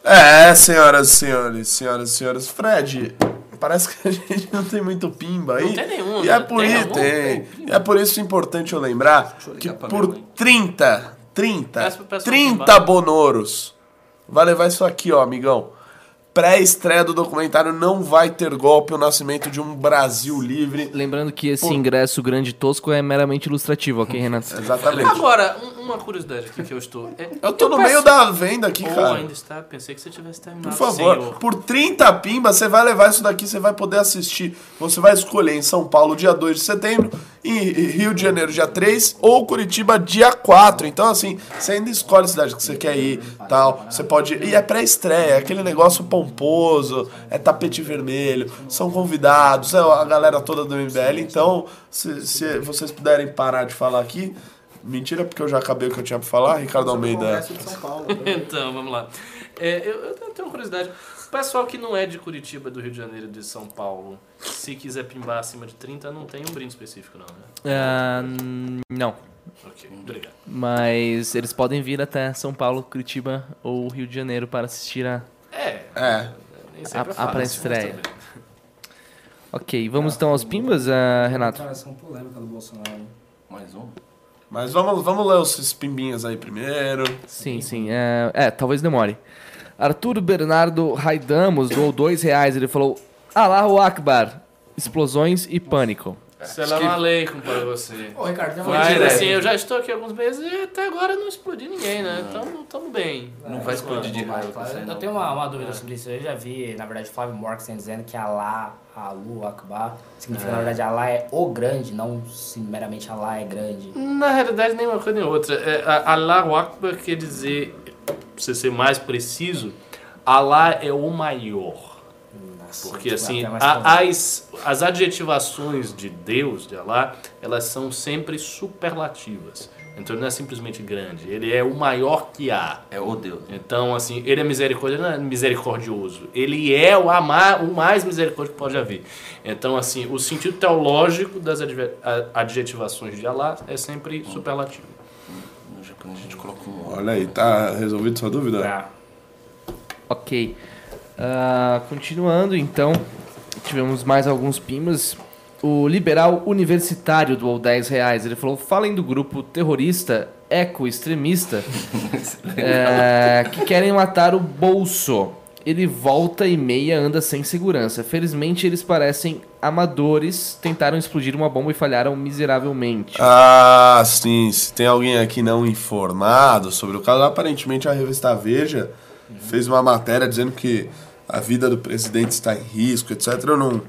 É, senhoras e senhores, senhoras e senhores. Fred, parece que a (laughs) gente não tem muito pimba aí. Não tem nenhum, E né? é por Tem isso, algum? tem. E é por isso importante eu lembrar eu que por minha mãe. 30, 30, Peço pro pessoal 30 pimbar. bonoros. Vai levar isso aqui, ó, amigão. Pré-estreia do documentário Não Vai Ter Golpe, o nascimento de um Brasil livre. Lembrando que esse ingresso grande e tosco é meramente ilustrativo, ok, Renato? Exatamente. Agora, um uma curiosidade aqui que eu estou. É, (laughs) Eu tô no peço- meio da venda aqui, Oh, cara. ainda está. Pensei que você tivesse terminado. Por favor, senhor. por 30 pimbas, você vai levar isso daqui, você vai poder assistir. Você vai escolher em São Paulo, dia 2 de setembro, em Rio de Janeiro, dia 3, ou Curitiba, dia 4. Então, assim, você ainda escolhe a cidade que você quer ir, tal. Você pode ir. E é pré-estreia, é aquele negócio pomposo, é tapete vermelho, são convidados, é a galera toda do MBL. Então, se, se vocês puderem parar de falar aqui. Mentira, porque eu já acabei o que eu tinha pra falar, Ricardo Almeida. Congresso de São Paulo. (laughs) né? Então, vamos lá. É, eu, eu tenho uma curiosidade. O pessoal que não é de Curitiba, do Rio de Janeiro e de São Paulo, se quiser pimbar acima de 30, não tem um brinde específico, não, né? Ah, n- não. Ok, obrigado. Mas eles podem vir até São Paulo, Curitiba ou Rio de Janeiro para assistir a. É, É. nem A- é a fácil, pré-estreia. bem. Ok, vamos então aos pimbas, ah, Renato? Declaração polêmica do Bolsonaro. Mais um? Mas vamos, vamos ler os pimbinhas aí primeiro. Sim, sim. É, é, talvez demore. Arthur Bernardo Raidamos doou dois reais. Ele falou: Allahu Akbar. Explosões e pânico. Salam aleikum para você. Ô, Ricardo, tem uma Mas direto. assim, eu já estou aqui há alguns meses e até agora não explodiu ninguém, né? Então estamos bem. Não vai explodir de raiva com Claro, isso aí, eu não. tenho uma, uma dúvida sobre isso. Eu já vi, na verdade, Flávio Morrison dizendo que Alá, Alu, Akbar, significa, na verdade, Alá é o grande, não se meramente Alá é grande. Na realidade, nem uma coisa nem outra. É, a- Allahu Akbar quer dizer, pra você ser mais preciso, Allah é o maior. Porque assim, a- as, as adjetivações de Deus, de Allah, elas são sempre superlativas. Então ele não é simplesmente grande, ele é o maior que há. É o Deus. Então, assim, ele é misericórdia, não é misericordioso. Ele é o, ama, o mais misericórdia que pode haver. Então, assim, o sentido teológico das adjetivações de Allah é sempre superlativo. No japonês a gente um. Olha aí, tá resolvido sua dúvida? Tá. Ok. Ah, continuando, então, tivemos mais alguns pimbas. O liberal universitário doou 10 reais. Ele falou: falem do grupo terrorista eco-extremista é, (laughs) que querem matar o bolso. Ele volta e meia anda sem segurança. Felizmente, eles parecem amadores. Tentaram explodir uma bomba e falharam miseravelmente. Ah, sim. Se tem alguém aqui não informado sobre o caso, aparentemente a revista Veja fez uma matéria dizendo que a vida do presidente está em risco, etc. Eu não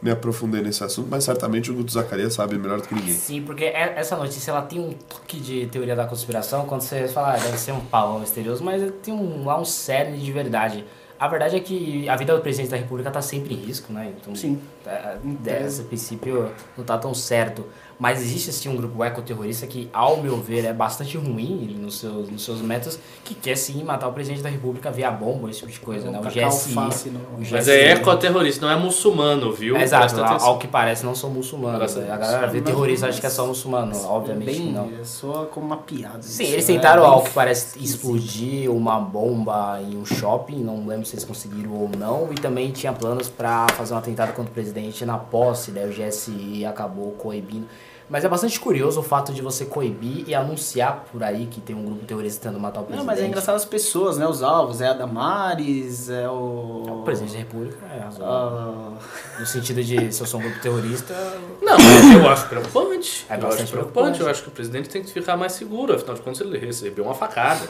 me aprofundei nesse assunto, mas certamente o Guto Zacarias sabe melhor do que ninguém. Sim, porque é- essa notícia ela tem um toque de teoria da conspiração quando você fala, ah, deve ser um pavão misterioso, mas tem um, lá um cerne de verdade. A verdade é que a vida do presidente da república está sempre em risco, né? Então, Sim. é, Desse princípio não tá tão certo. Mas existe assim um grupo ecoterrorista que, ao meu ver, é bastante ruim nos seus, nos seus métodos, que quer sim matar o presidente da república via bomba, esse tipo de coisa, né? O GSI. alface no- o Mas GSI. é ecoterrorista, não é muçulmano, viu? Exato, ao, ao que parece não são muçulmanos. Graças a galera vê terrorista acha que é só muçulmano, obviamente Bem, não. soa como uma piada. Sim, isso, eles né? tentaram, Bem ao que parece, explodir uma bomba em um shopping, não lembro se eles conseguiram ou não, e também tinha planos pra fazer um atentado contra o presidente na posse, daí o GSI acabou coibindo. Mas é bastante curioso o fato de você coibir e anunciar por aí que tem um grupo terrorista tentando matar o Não, presidente. mas é engraçado as pessoas, né? Os alvos. É a Damares, é o... O presidente da república é razão. Ah, No sentido de, se eu sou um grupo terrorista, Não, eu acho preocupante. É eu bastante acho preocupante. preocupante. Eu acho que o presidente tem que ficar mais seguro. Afinal de contas, ele recebeu uma facada.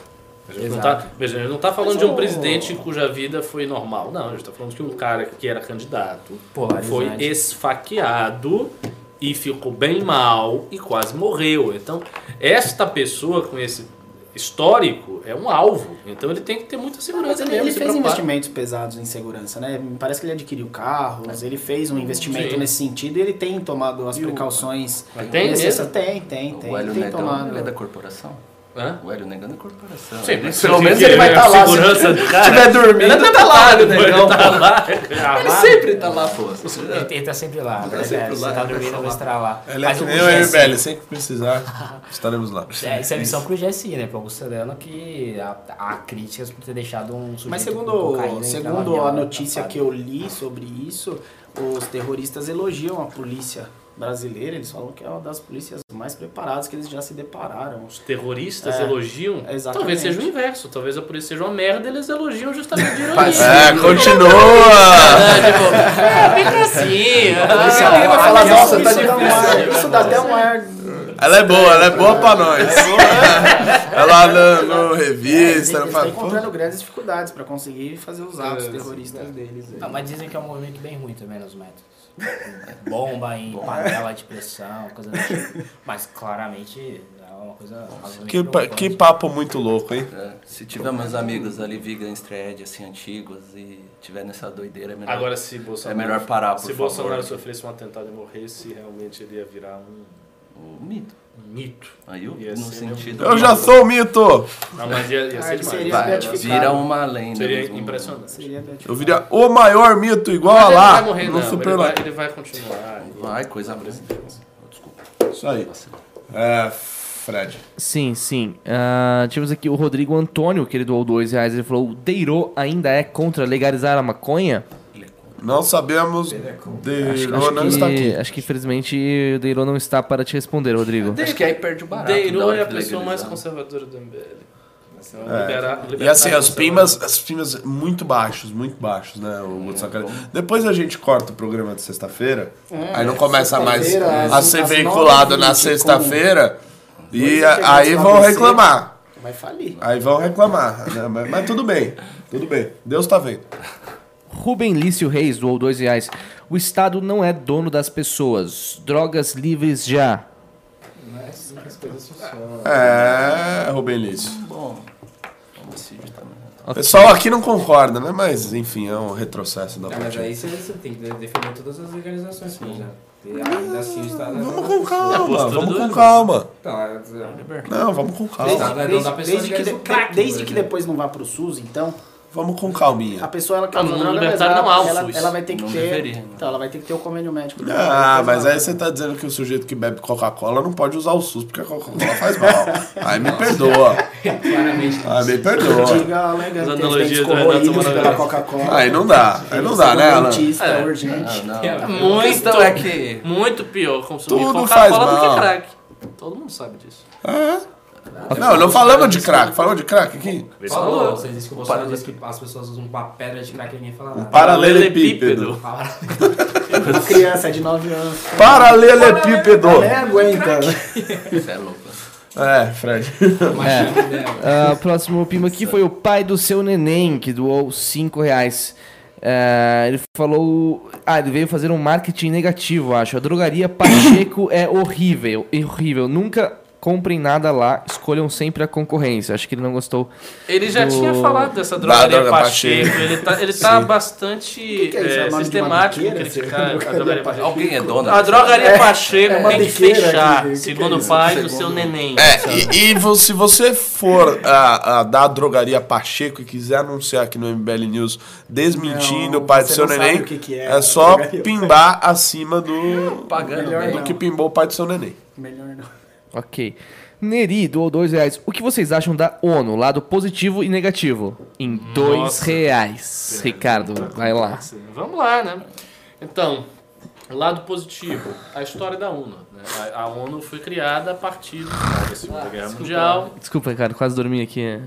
A gente não Exato. tá, veja, a gente não tá falando Mas de um o- presidente cuja vida foi normal. Não, a gente tá falando que um cara que era candidato Polarizante. foi esfaqueado e ficou bem mal e quase morreu. Então, esta pessoa com esse histórico é um alvo. Então, ele tem que ter muita segurança ele, mesmo. ele se fez preocupar. investimentos pesados em segurança, né? Me parece que ele adquiriu carros, ele fez um investimento Sim. nesse sentido e ele tem tomado as E o- precauções Mas tem. Tem, tem, tem. O Hélio tem Negão, tomado. ele é da corporação. Hã? O Hélio Negão é da corporação. Sim, pelo se- menos se ele vai é estar a lá. segurança Se cara. estiver dormindo, Ele tá lá, Ele Negão. tá lá. Ele sempre tá lá, pô. Ele, ele tá sempre lá. Tá né? sempre Se lá, tá vai dormindo, vai estar lá. Ele é Mas que nem o MBL, sempre que precisar, estaremos lá. É, isso é missão pro GSI, né? Pro Augusto Heleno, que há, há críticas por ter deixado um sujeito Mas segundo, segundo a né? notícia que eu li sobre isso, os terroristas elogiam a polícia brasileira. Eles falam que é uma das polícias mais preparadas que eles já se depararam. Os terroristas É, elogiam. exatamente. Talvez seja o inverso. Talvez a polícia seja uma merda eles elogiam justamente de ironia. É, continua! É, fica assim. Isso, ah, vai falar, nossa, tá um difícil. ar- Isso dá até um ar Ela é boa, ela é boa pra nós. ela no, no revista, Eles ela fala, estão encontrando grandes dificuldades pra conseguir fazer os atos terroristas deles. Não, mas dizem que é um movimento bem ruim também nos métodos. Bomba em panela de pressão, coisa do tipo. Mas claramente é uma coisa que, pa- que papo muito louco, hein? É, se tiver meus amigos ali vegans thread assim antigos e tiver nessa doideira é melhor. Agora, se Bolsonaro, É melhor parar, por se favor. Bolsonaro sofresse um atentado e morresse, realmente ele ia virar um, o mito. mito. Aí eu, Ia no ser sentido Eu já sou o mito! Não, mas ia, ia Ah, ser ele demais. seria Vai, vira uma lenda. Seria mesmo. impressionante. Seria. Eu viria o maior mito, igual Mas a ele lá, não vai morrer, no não. Ele vai, ele vai continuar. Vai, coisa boa. Desculpa. Isso aí. É, Fred. Sim, sim. Ah, tivemos aqui o Rodrigo Antônio, que ele doou dois reais. Ele falou: o Deiro ainda é contra legalizar a maconha? Não sabemos. De Acho, não, está aqui. que, acho que infelizmente o Deiro não está para te responder, Rodrigo. Acho que aí perde o barato. Deiro é a pessoa mais conservadora do MBL. Assim, É. liberar- E libertar assim, as pimas, as pimas muito baixos, muito baixos, né? O Woodstock. Depois a gente corta o programa de sexta-feira, aí não começa mais a ser veiculado 9h20, na sexta-feira. E é aí vão reclamar. Vai falir. Aí vão reclamar. né? Mas, mas tudo bem, tudo bem. Deus tá vendo. Rubem Lício Reis doou dois reais. O Estado não é dono das pessoas. Drogas livres já. É, Rubem Lício. Bom, homicídio também. O pessoal aqui não concorda, né? Mas enfim, é um retrocesso da Não, mas aí você, você tem que defender todas as legalizações, exemplo. E ainda assim o Estado é Vamos com calma, vamos com calma. Então, é, é, Não, vamos com o calma. Estado é dono da pessoa Desde, que, desde que depois não vá pro SUS, então, Vamos com calminha. a pessoa ela quer Ah, usar droga, ela, não há o ela, SUS. ela vai ter que Não ter. deveria, né? Então, ela vai ter que ter o convênio médico. dela. Ah, mas aí você tá dizendo que o sujeito que bebe Coca-Cola não pode usar o SUS porque a Coca-Cola faz mal. (laughs) Aí me perdoa. Claramente. Aí me perdoa. Diga As analogias do Renato pela maravilhosas. Coca-Cola. Aí não dá. Aí não dá, né, Alan? É. urgente. Ah. É, Muito, é que muito pior consumir Coca-Cola do que crack. Todo mundo sabe disso. Não, não falamos de crack. Falamos de crack aqui? Falou, você disse que o Bolsonaro disse que as pessoas usam uma pedra de crack e ninguém fala nada. Paralelepípedo. (laughs) Uma criança de 9 anos. Paralelepípedo. Nem aguenta. Isso é louco. É, Fred. Ah, próximo pima aqui foi o pai do seu neném, que doou 5 reais. Ah, ele falou. Ah, ele veio fazer um marketing negativo, acho. A drogaria Pacheco é horrível. Horrível. Nunca comprem nada lá, escolham sempre a concorrência. Acho que ele não gostou. Ele já Do- tinha falado dessa drogaria droga Pacheco. Pacheco. Ele tá, ele tá bastante que é isso? É é, uma sistemático em criticar a Drogaria Pacheco. Alguém é dona? A drogaria Pacheco é tem que fechar, que que segundo é o pai do seu neném. É, e, e se você for a, a da drogaria Pacheco e quiser anunciar aqui no MBL News desmentindo Não, o pai do seu neném, que que é é, só drogaria pimbar acima do, Pagando do que pimbou o pai do seu neném. Melhor não. Ok. Neri doou 2 reais. O que vocês acham da ONU? Lado positivo e negativo. Em 2 Nossa. reais. Ricardo, vai lá. Vamos lá, né? Então, lado positivo, a história da ONU. né? A, a ONU foi criada a partir da Segunda Guerra Mundial. Desculpa, Ricardo, quase dormi aqui.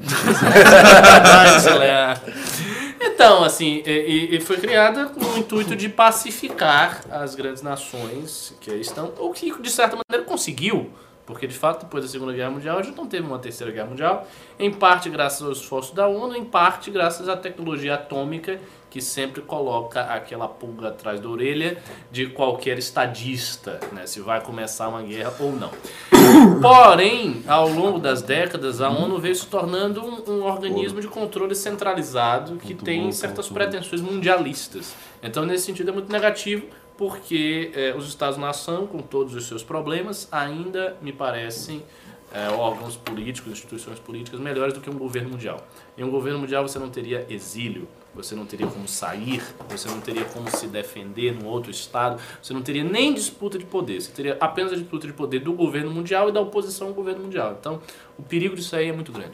Excelente. (laughs) então, assim, e, e- foi criada com o intuito de pacificar as grandes nações que aí estão, o que de certa maneira conseguiu, porque de fato depois da Segunda Guerra Mundial a gente não teve uma Terceira Guerra Mundial, em parte graças aos esforços da ONU, em parte graças à tecnologia atômica que sempre coloca aquela pulga atrás da orelha de qualquer estadista, né, se vai começar uma guerra ou não. Porém, ao longo das décadas, a ONU veio se tornando um, um organismo de controle centralizado que tem certas pretensões mundialistas. Então, nesse sentido, é muito negativo, porque eh, os Estados-nação, com todos os seus problemas, ainda me parecem eh, órgãos políticos, instituições políticas melhores do que um governo mundial. Em um governo mundial você não teria exílio, você não teria como sair, você não teria como se defender num outro estado, você não teria nem disputa de poder, você teria apenas a disputa de poder do governo mundial e da oposição ao governo mundial. Então, o perigo disso aí é muito grande.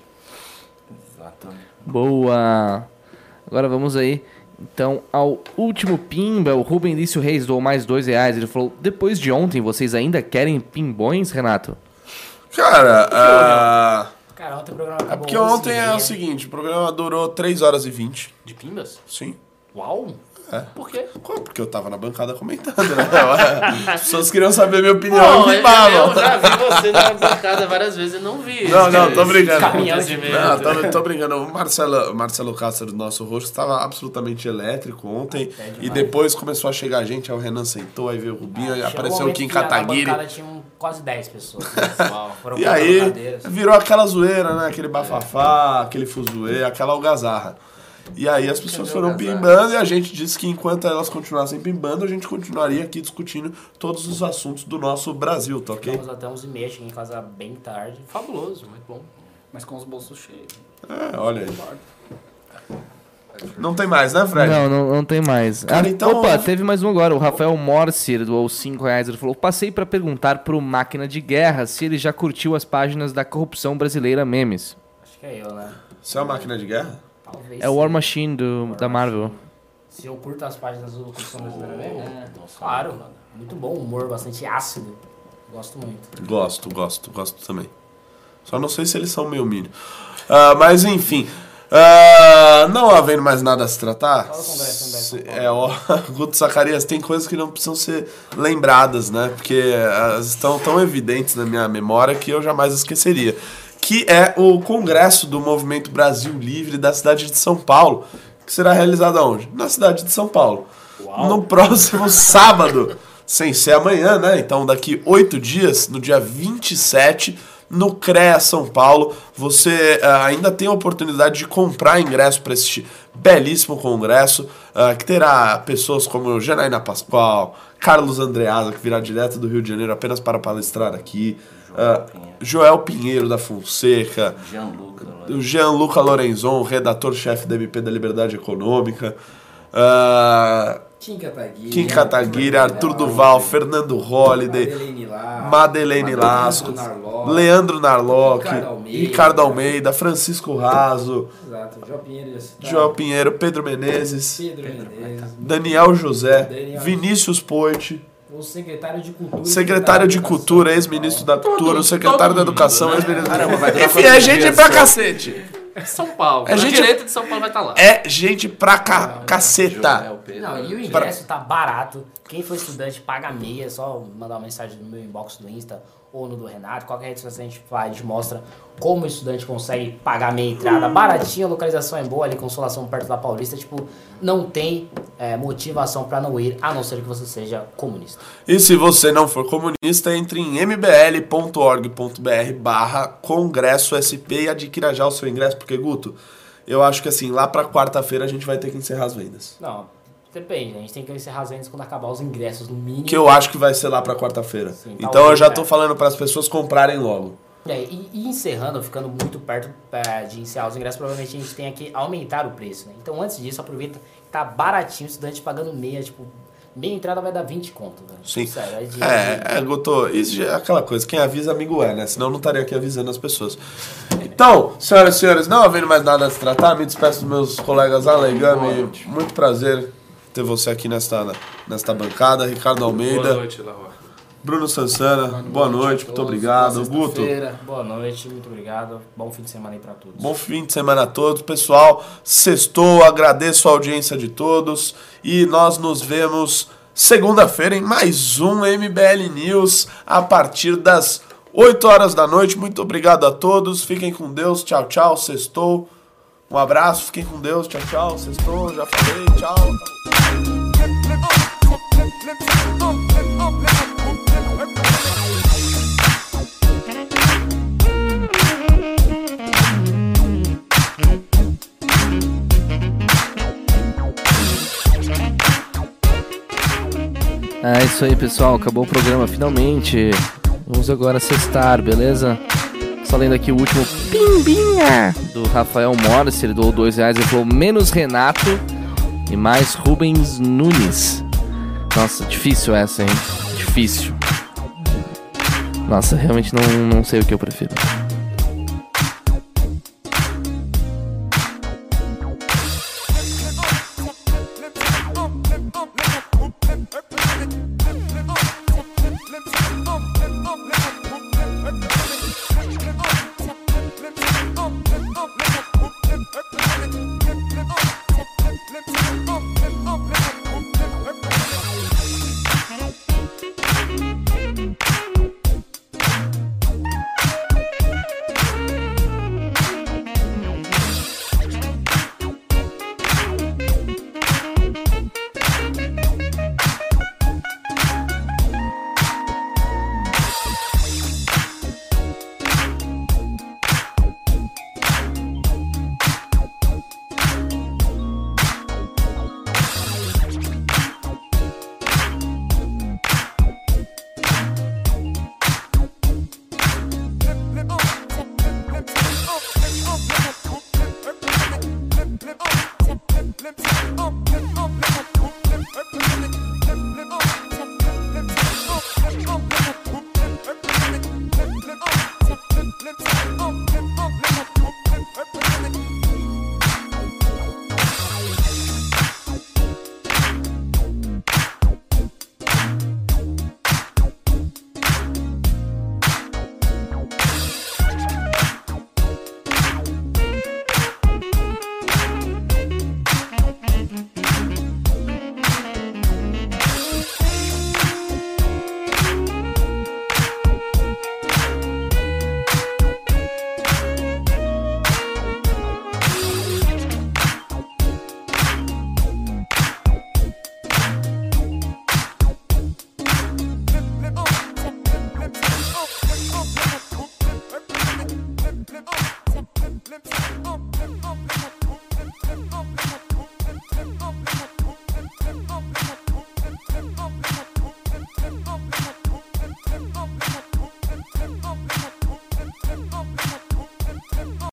Exatamente. Boa! Agora vamos aí, então, ao último pimba. O Rubem Lício Reis doou mais dois reais. Ele falou, depois de ontem, vocês ainda querem pimbões, Renato? Cara, ah, Cara, ontem o programa é acabou porque 11 ontem é o seguinte, o programa durou 3 horas e 20. De pimbas? Sim. Uau! Por quê? Porque eu tava na bancada comentando, né? As pessoas queriam saber minha opinião Pô, e eu, eu já vi você na bancada várias vezes e não vi. Não, esse- não, tô brincando. acontecimento. Não, tô, tô brincando. O Marcelo, Marcelo Castro, do nosso rosto, estava absolutamente elétrico ontem. e depois começou a chegar gente, aí o Renan sentou, aí veio o Rubinho, aí um apareceu o Kim que na Kataguiri. bancada tinham quase 10 pessoas. (laughs) Foram E contando aí cadeiras. virou aquela zoeira, né? Aquele bafafá, aquele fuzuê, aquela algazarra. E aí as pessoas foram pimbando e a gente disse que enquanto elas continuassem pimbando, a gente continuaria aqui discutindo todos os assuntos do nosso Brasil, tá ok? Ficamos até 11 e meia, cheguei em casa bem tarde. Fabuloso, muito bom. Mas com os bolsos cheios. É, olha aí. Não tem mais, né, Fred? Não, não, não tem mais. Cara, Ah, então- Opa, teve mais um agora. O Rafael Morcer doou 5 reais. Ele falou: Passei pra perguntar pro Máquina de Guerra se ele já curtiu as páginas da corrupção brasileira memes. Acho que é eu, né? Você é uma máquina de guerra? Talvez. É o. War Machine do, da Marvel. Se eu curto as páginas do Curtição Brasileira mesmo, é, claro. Muito bom, humor bastante ácido. Gosto muito. Gosto, gosto, gosto também. Só não sei se eles são meio milho. Ah, mas enfim. Ah, não havendo mais nada a se tratar. Fala com o André, São Paulo. É, ó, (laughs) Guto Zacarias, tem coisas que não precisam ser lembradas, né? Porque elas estão tão evidentes na minha memória que eu jamais esqueceria. Que é o Congresso do Movimento Brasil Livre da cidade de São Paulo, que será realizado aonde? Na cidade de São Paulo. No próximo (laughs) sábado, sem ser amanhã, né? Então, daqui oito dias, no dia 27, no CREA São Paulo, você ah, ainda tem a oportunidade de comprar ingresso para este belíssimo congresso, ah, que terá pessoas como Janaína Pascoal, Carlos Andreasa, que virá direto do Rio de Janeiro apenas para palestrar aqui, ah, Joel Pinheiro da Fonseca, Gianluca. o Gianluca Lorenzon, redator-chefe da MP da Liberdade Econômica, ah, Kim Kataguiri. Kim Kataguiri, Arthur Duval, Fernando Holliday, Madeleine Lasco. Madeleine Lasco, Narlock. Leandro Narlock, Ricardo Almeida. Ricardo Almeida, Francisco Raso, Exato. João Pinheiro já citado. João Pinheiro, Pedro Menezes, Pedro Menezes. Daniel José, Daniel. Vinícius Poit, O secretário de Cultura. secretário de. Cultura, ex-ministro da Cultura, o secretário da Educação, ex-ministro Caramba, vai da Enfim, é gente pra cacete. São Paulo. É A gente- direita de São Paulo vai estar lá. É gente pra ca caceta. Joel Pedro. Não, e o ingresso tá barato. Quem for estudante paga meia, é só mandar uma mensagem no meu inbox do Insta ou no do Renato. Qualquer rede social a gente faz, mostra como o estudante consegue pagar meia entrada. Baratinho, a localização é boa ali, consolação perto da Paulista. Tipo, não tem é, motivação pra não ir, a não ser que você seja comunista. E se você não for comunista, entre em mbl.org.br barra congresso SP e adquira já o seu ingresso, porque, Guto, eu acho que assim, lá pra quarta-feira a gente vai ter que encerrar as vendas. Não, depende, né? A gente tem que encerrar as vendas quando acabar os ingressos, no mínimo. Que eu acho que vai ser lá pra quarta-feira. Então talvez, eu já é. tô falando para as pessoas comprarem logo. É, e, e encerrando, ficando muito perto é, de encerrar os ingressos, provavelmente a gente tem que aumentar o preço, né? Então antes disso, aproveita que tá baratinho, o estudante pagando meia, tipo, meia entrada vai dar 20 conto, velho. Sim. Sério, é de, É, é, Guto, isso já é aquela coisa, quem avisa amigo é, né? Senão eu não estaria aqui avisando as pessoas. Então, senhoras e senhores, não havendo mais nada a se tratar, me despeço dos meus colegas Alegami. Muito prazer ter você aqui nesta, nesta bancada. Ricardo Almeida. Boa noite, Lahore. Bruno Sansana, boa noite, muito obrigado. Guto, Boa noite, muito obrigado. Bom fim de semana aí pra todos. bom fim de semana a todos. Pessoal, sextou, agradeço a audiência de todos e nós nos vemos segunda-feira em mais um MBL News a partir das 8 horas da noite. Muito obrigado a todos, fiquem com Deus, tchau, tchau, sextou. Um abraço, fiquem com Deus, tchau, tchau, sextou, já falei, tchau. É isso aí, pessoal. Acabou o programa, finalmente. Vamos agora sextar, beleza? Só lendo aqui o último pimbinha do Rafael Morris. Ele doou dois reais. Ele falou menos Renato e mais Rubens Nunes. Nossa, difícil essa, hein? Difícil. Nossa, realmente não, não sei o que eu prefiro.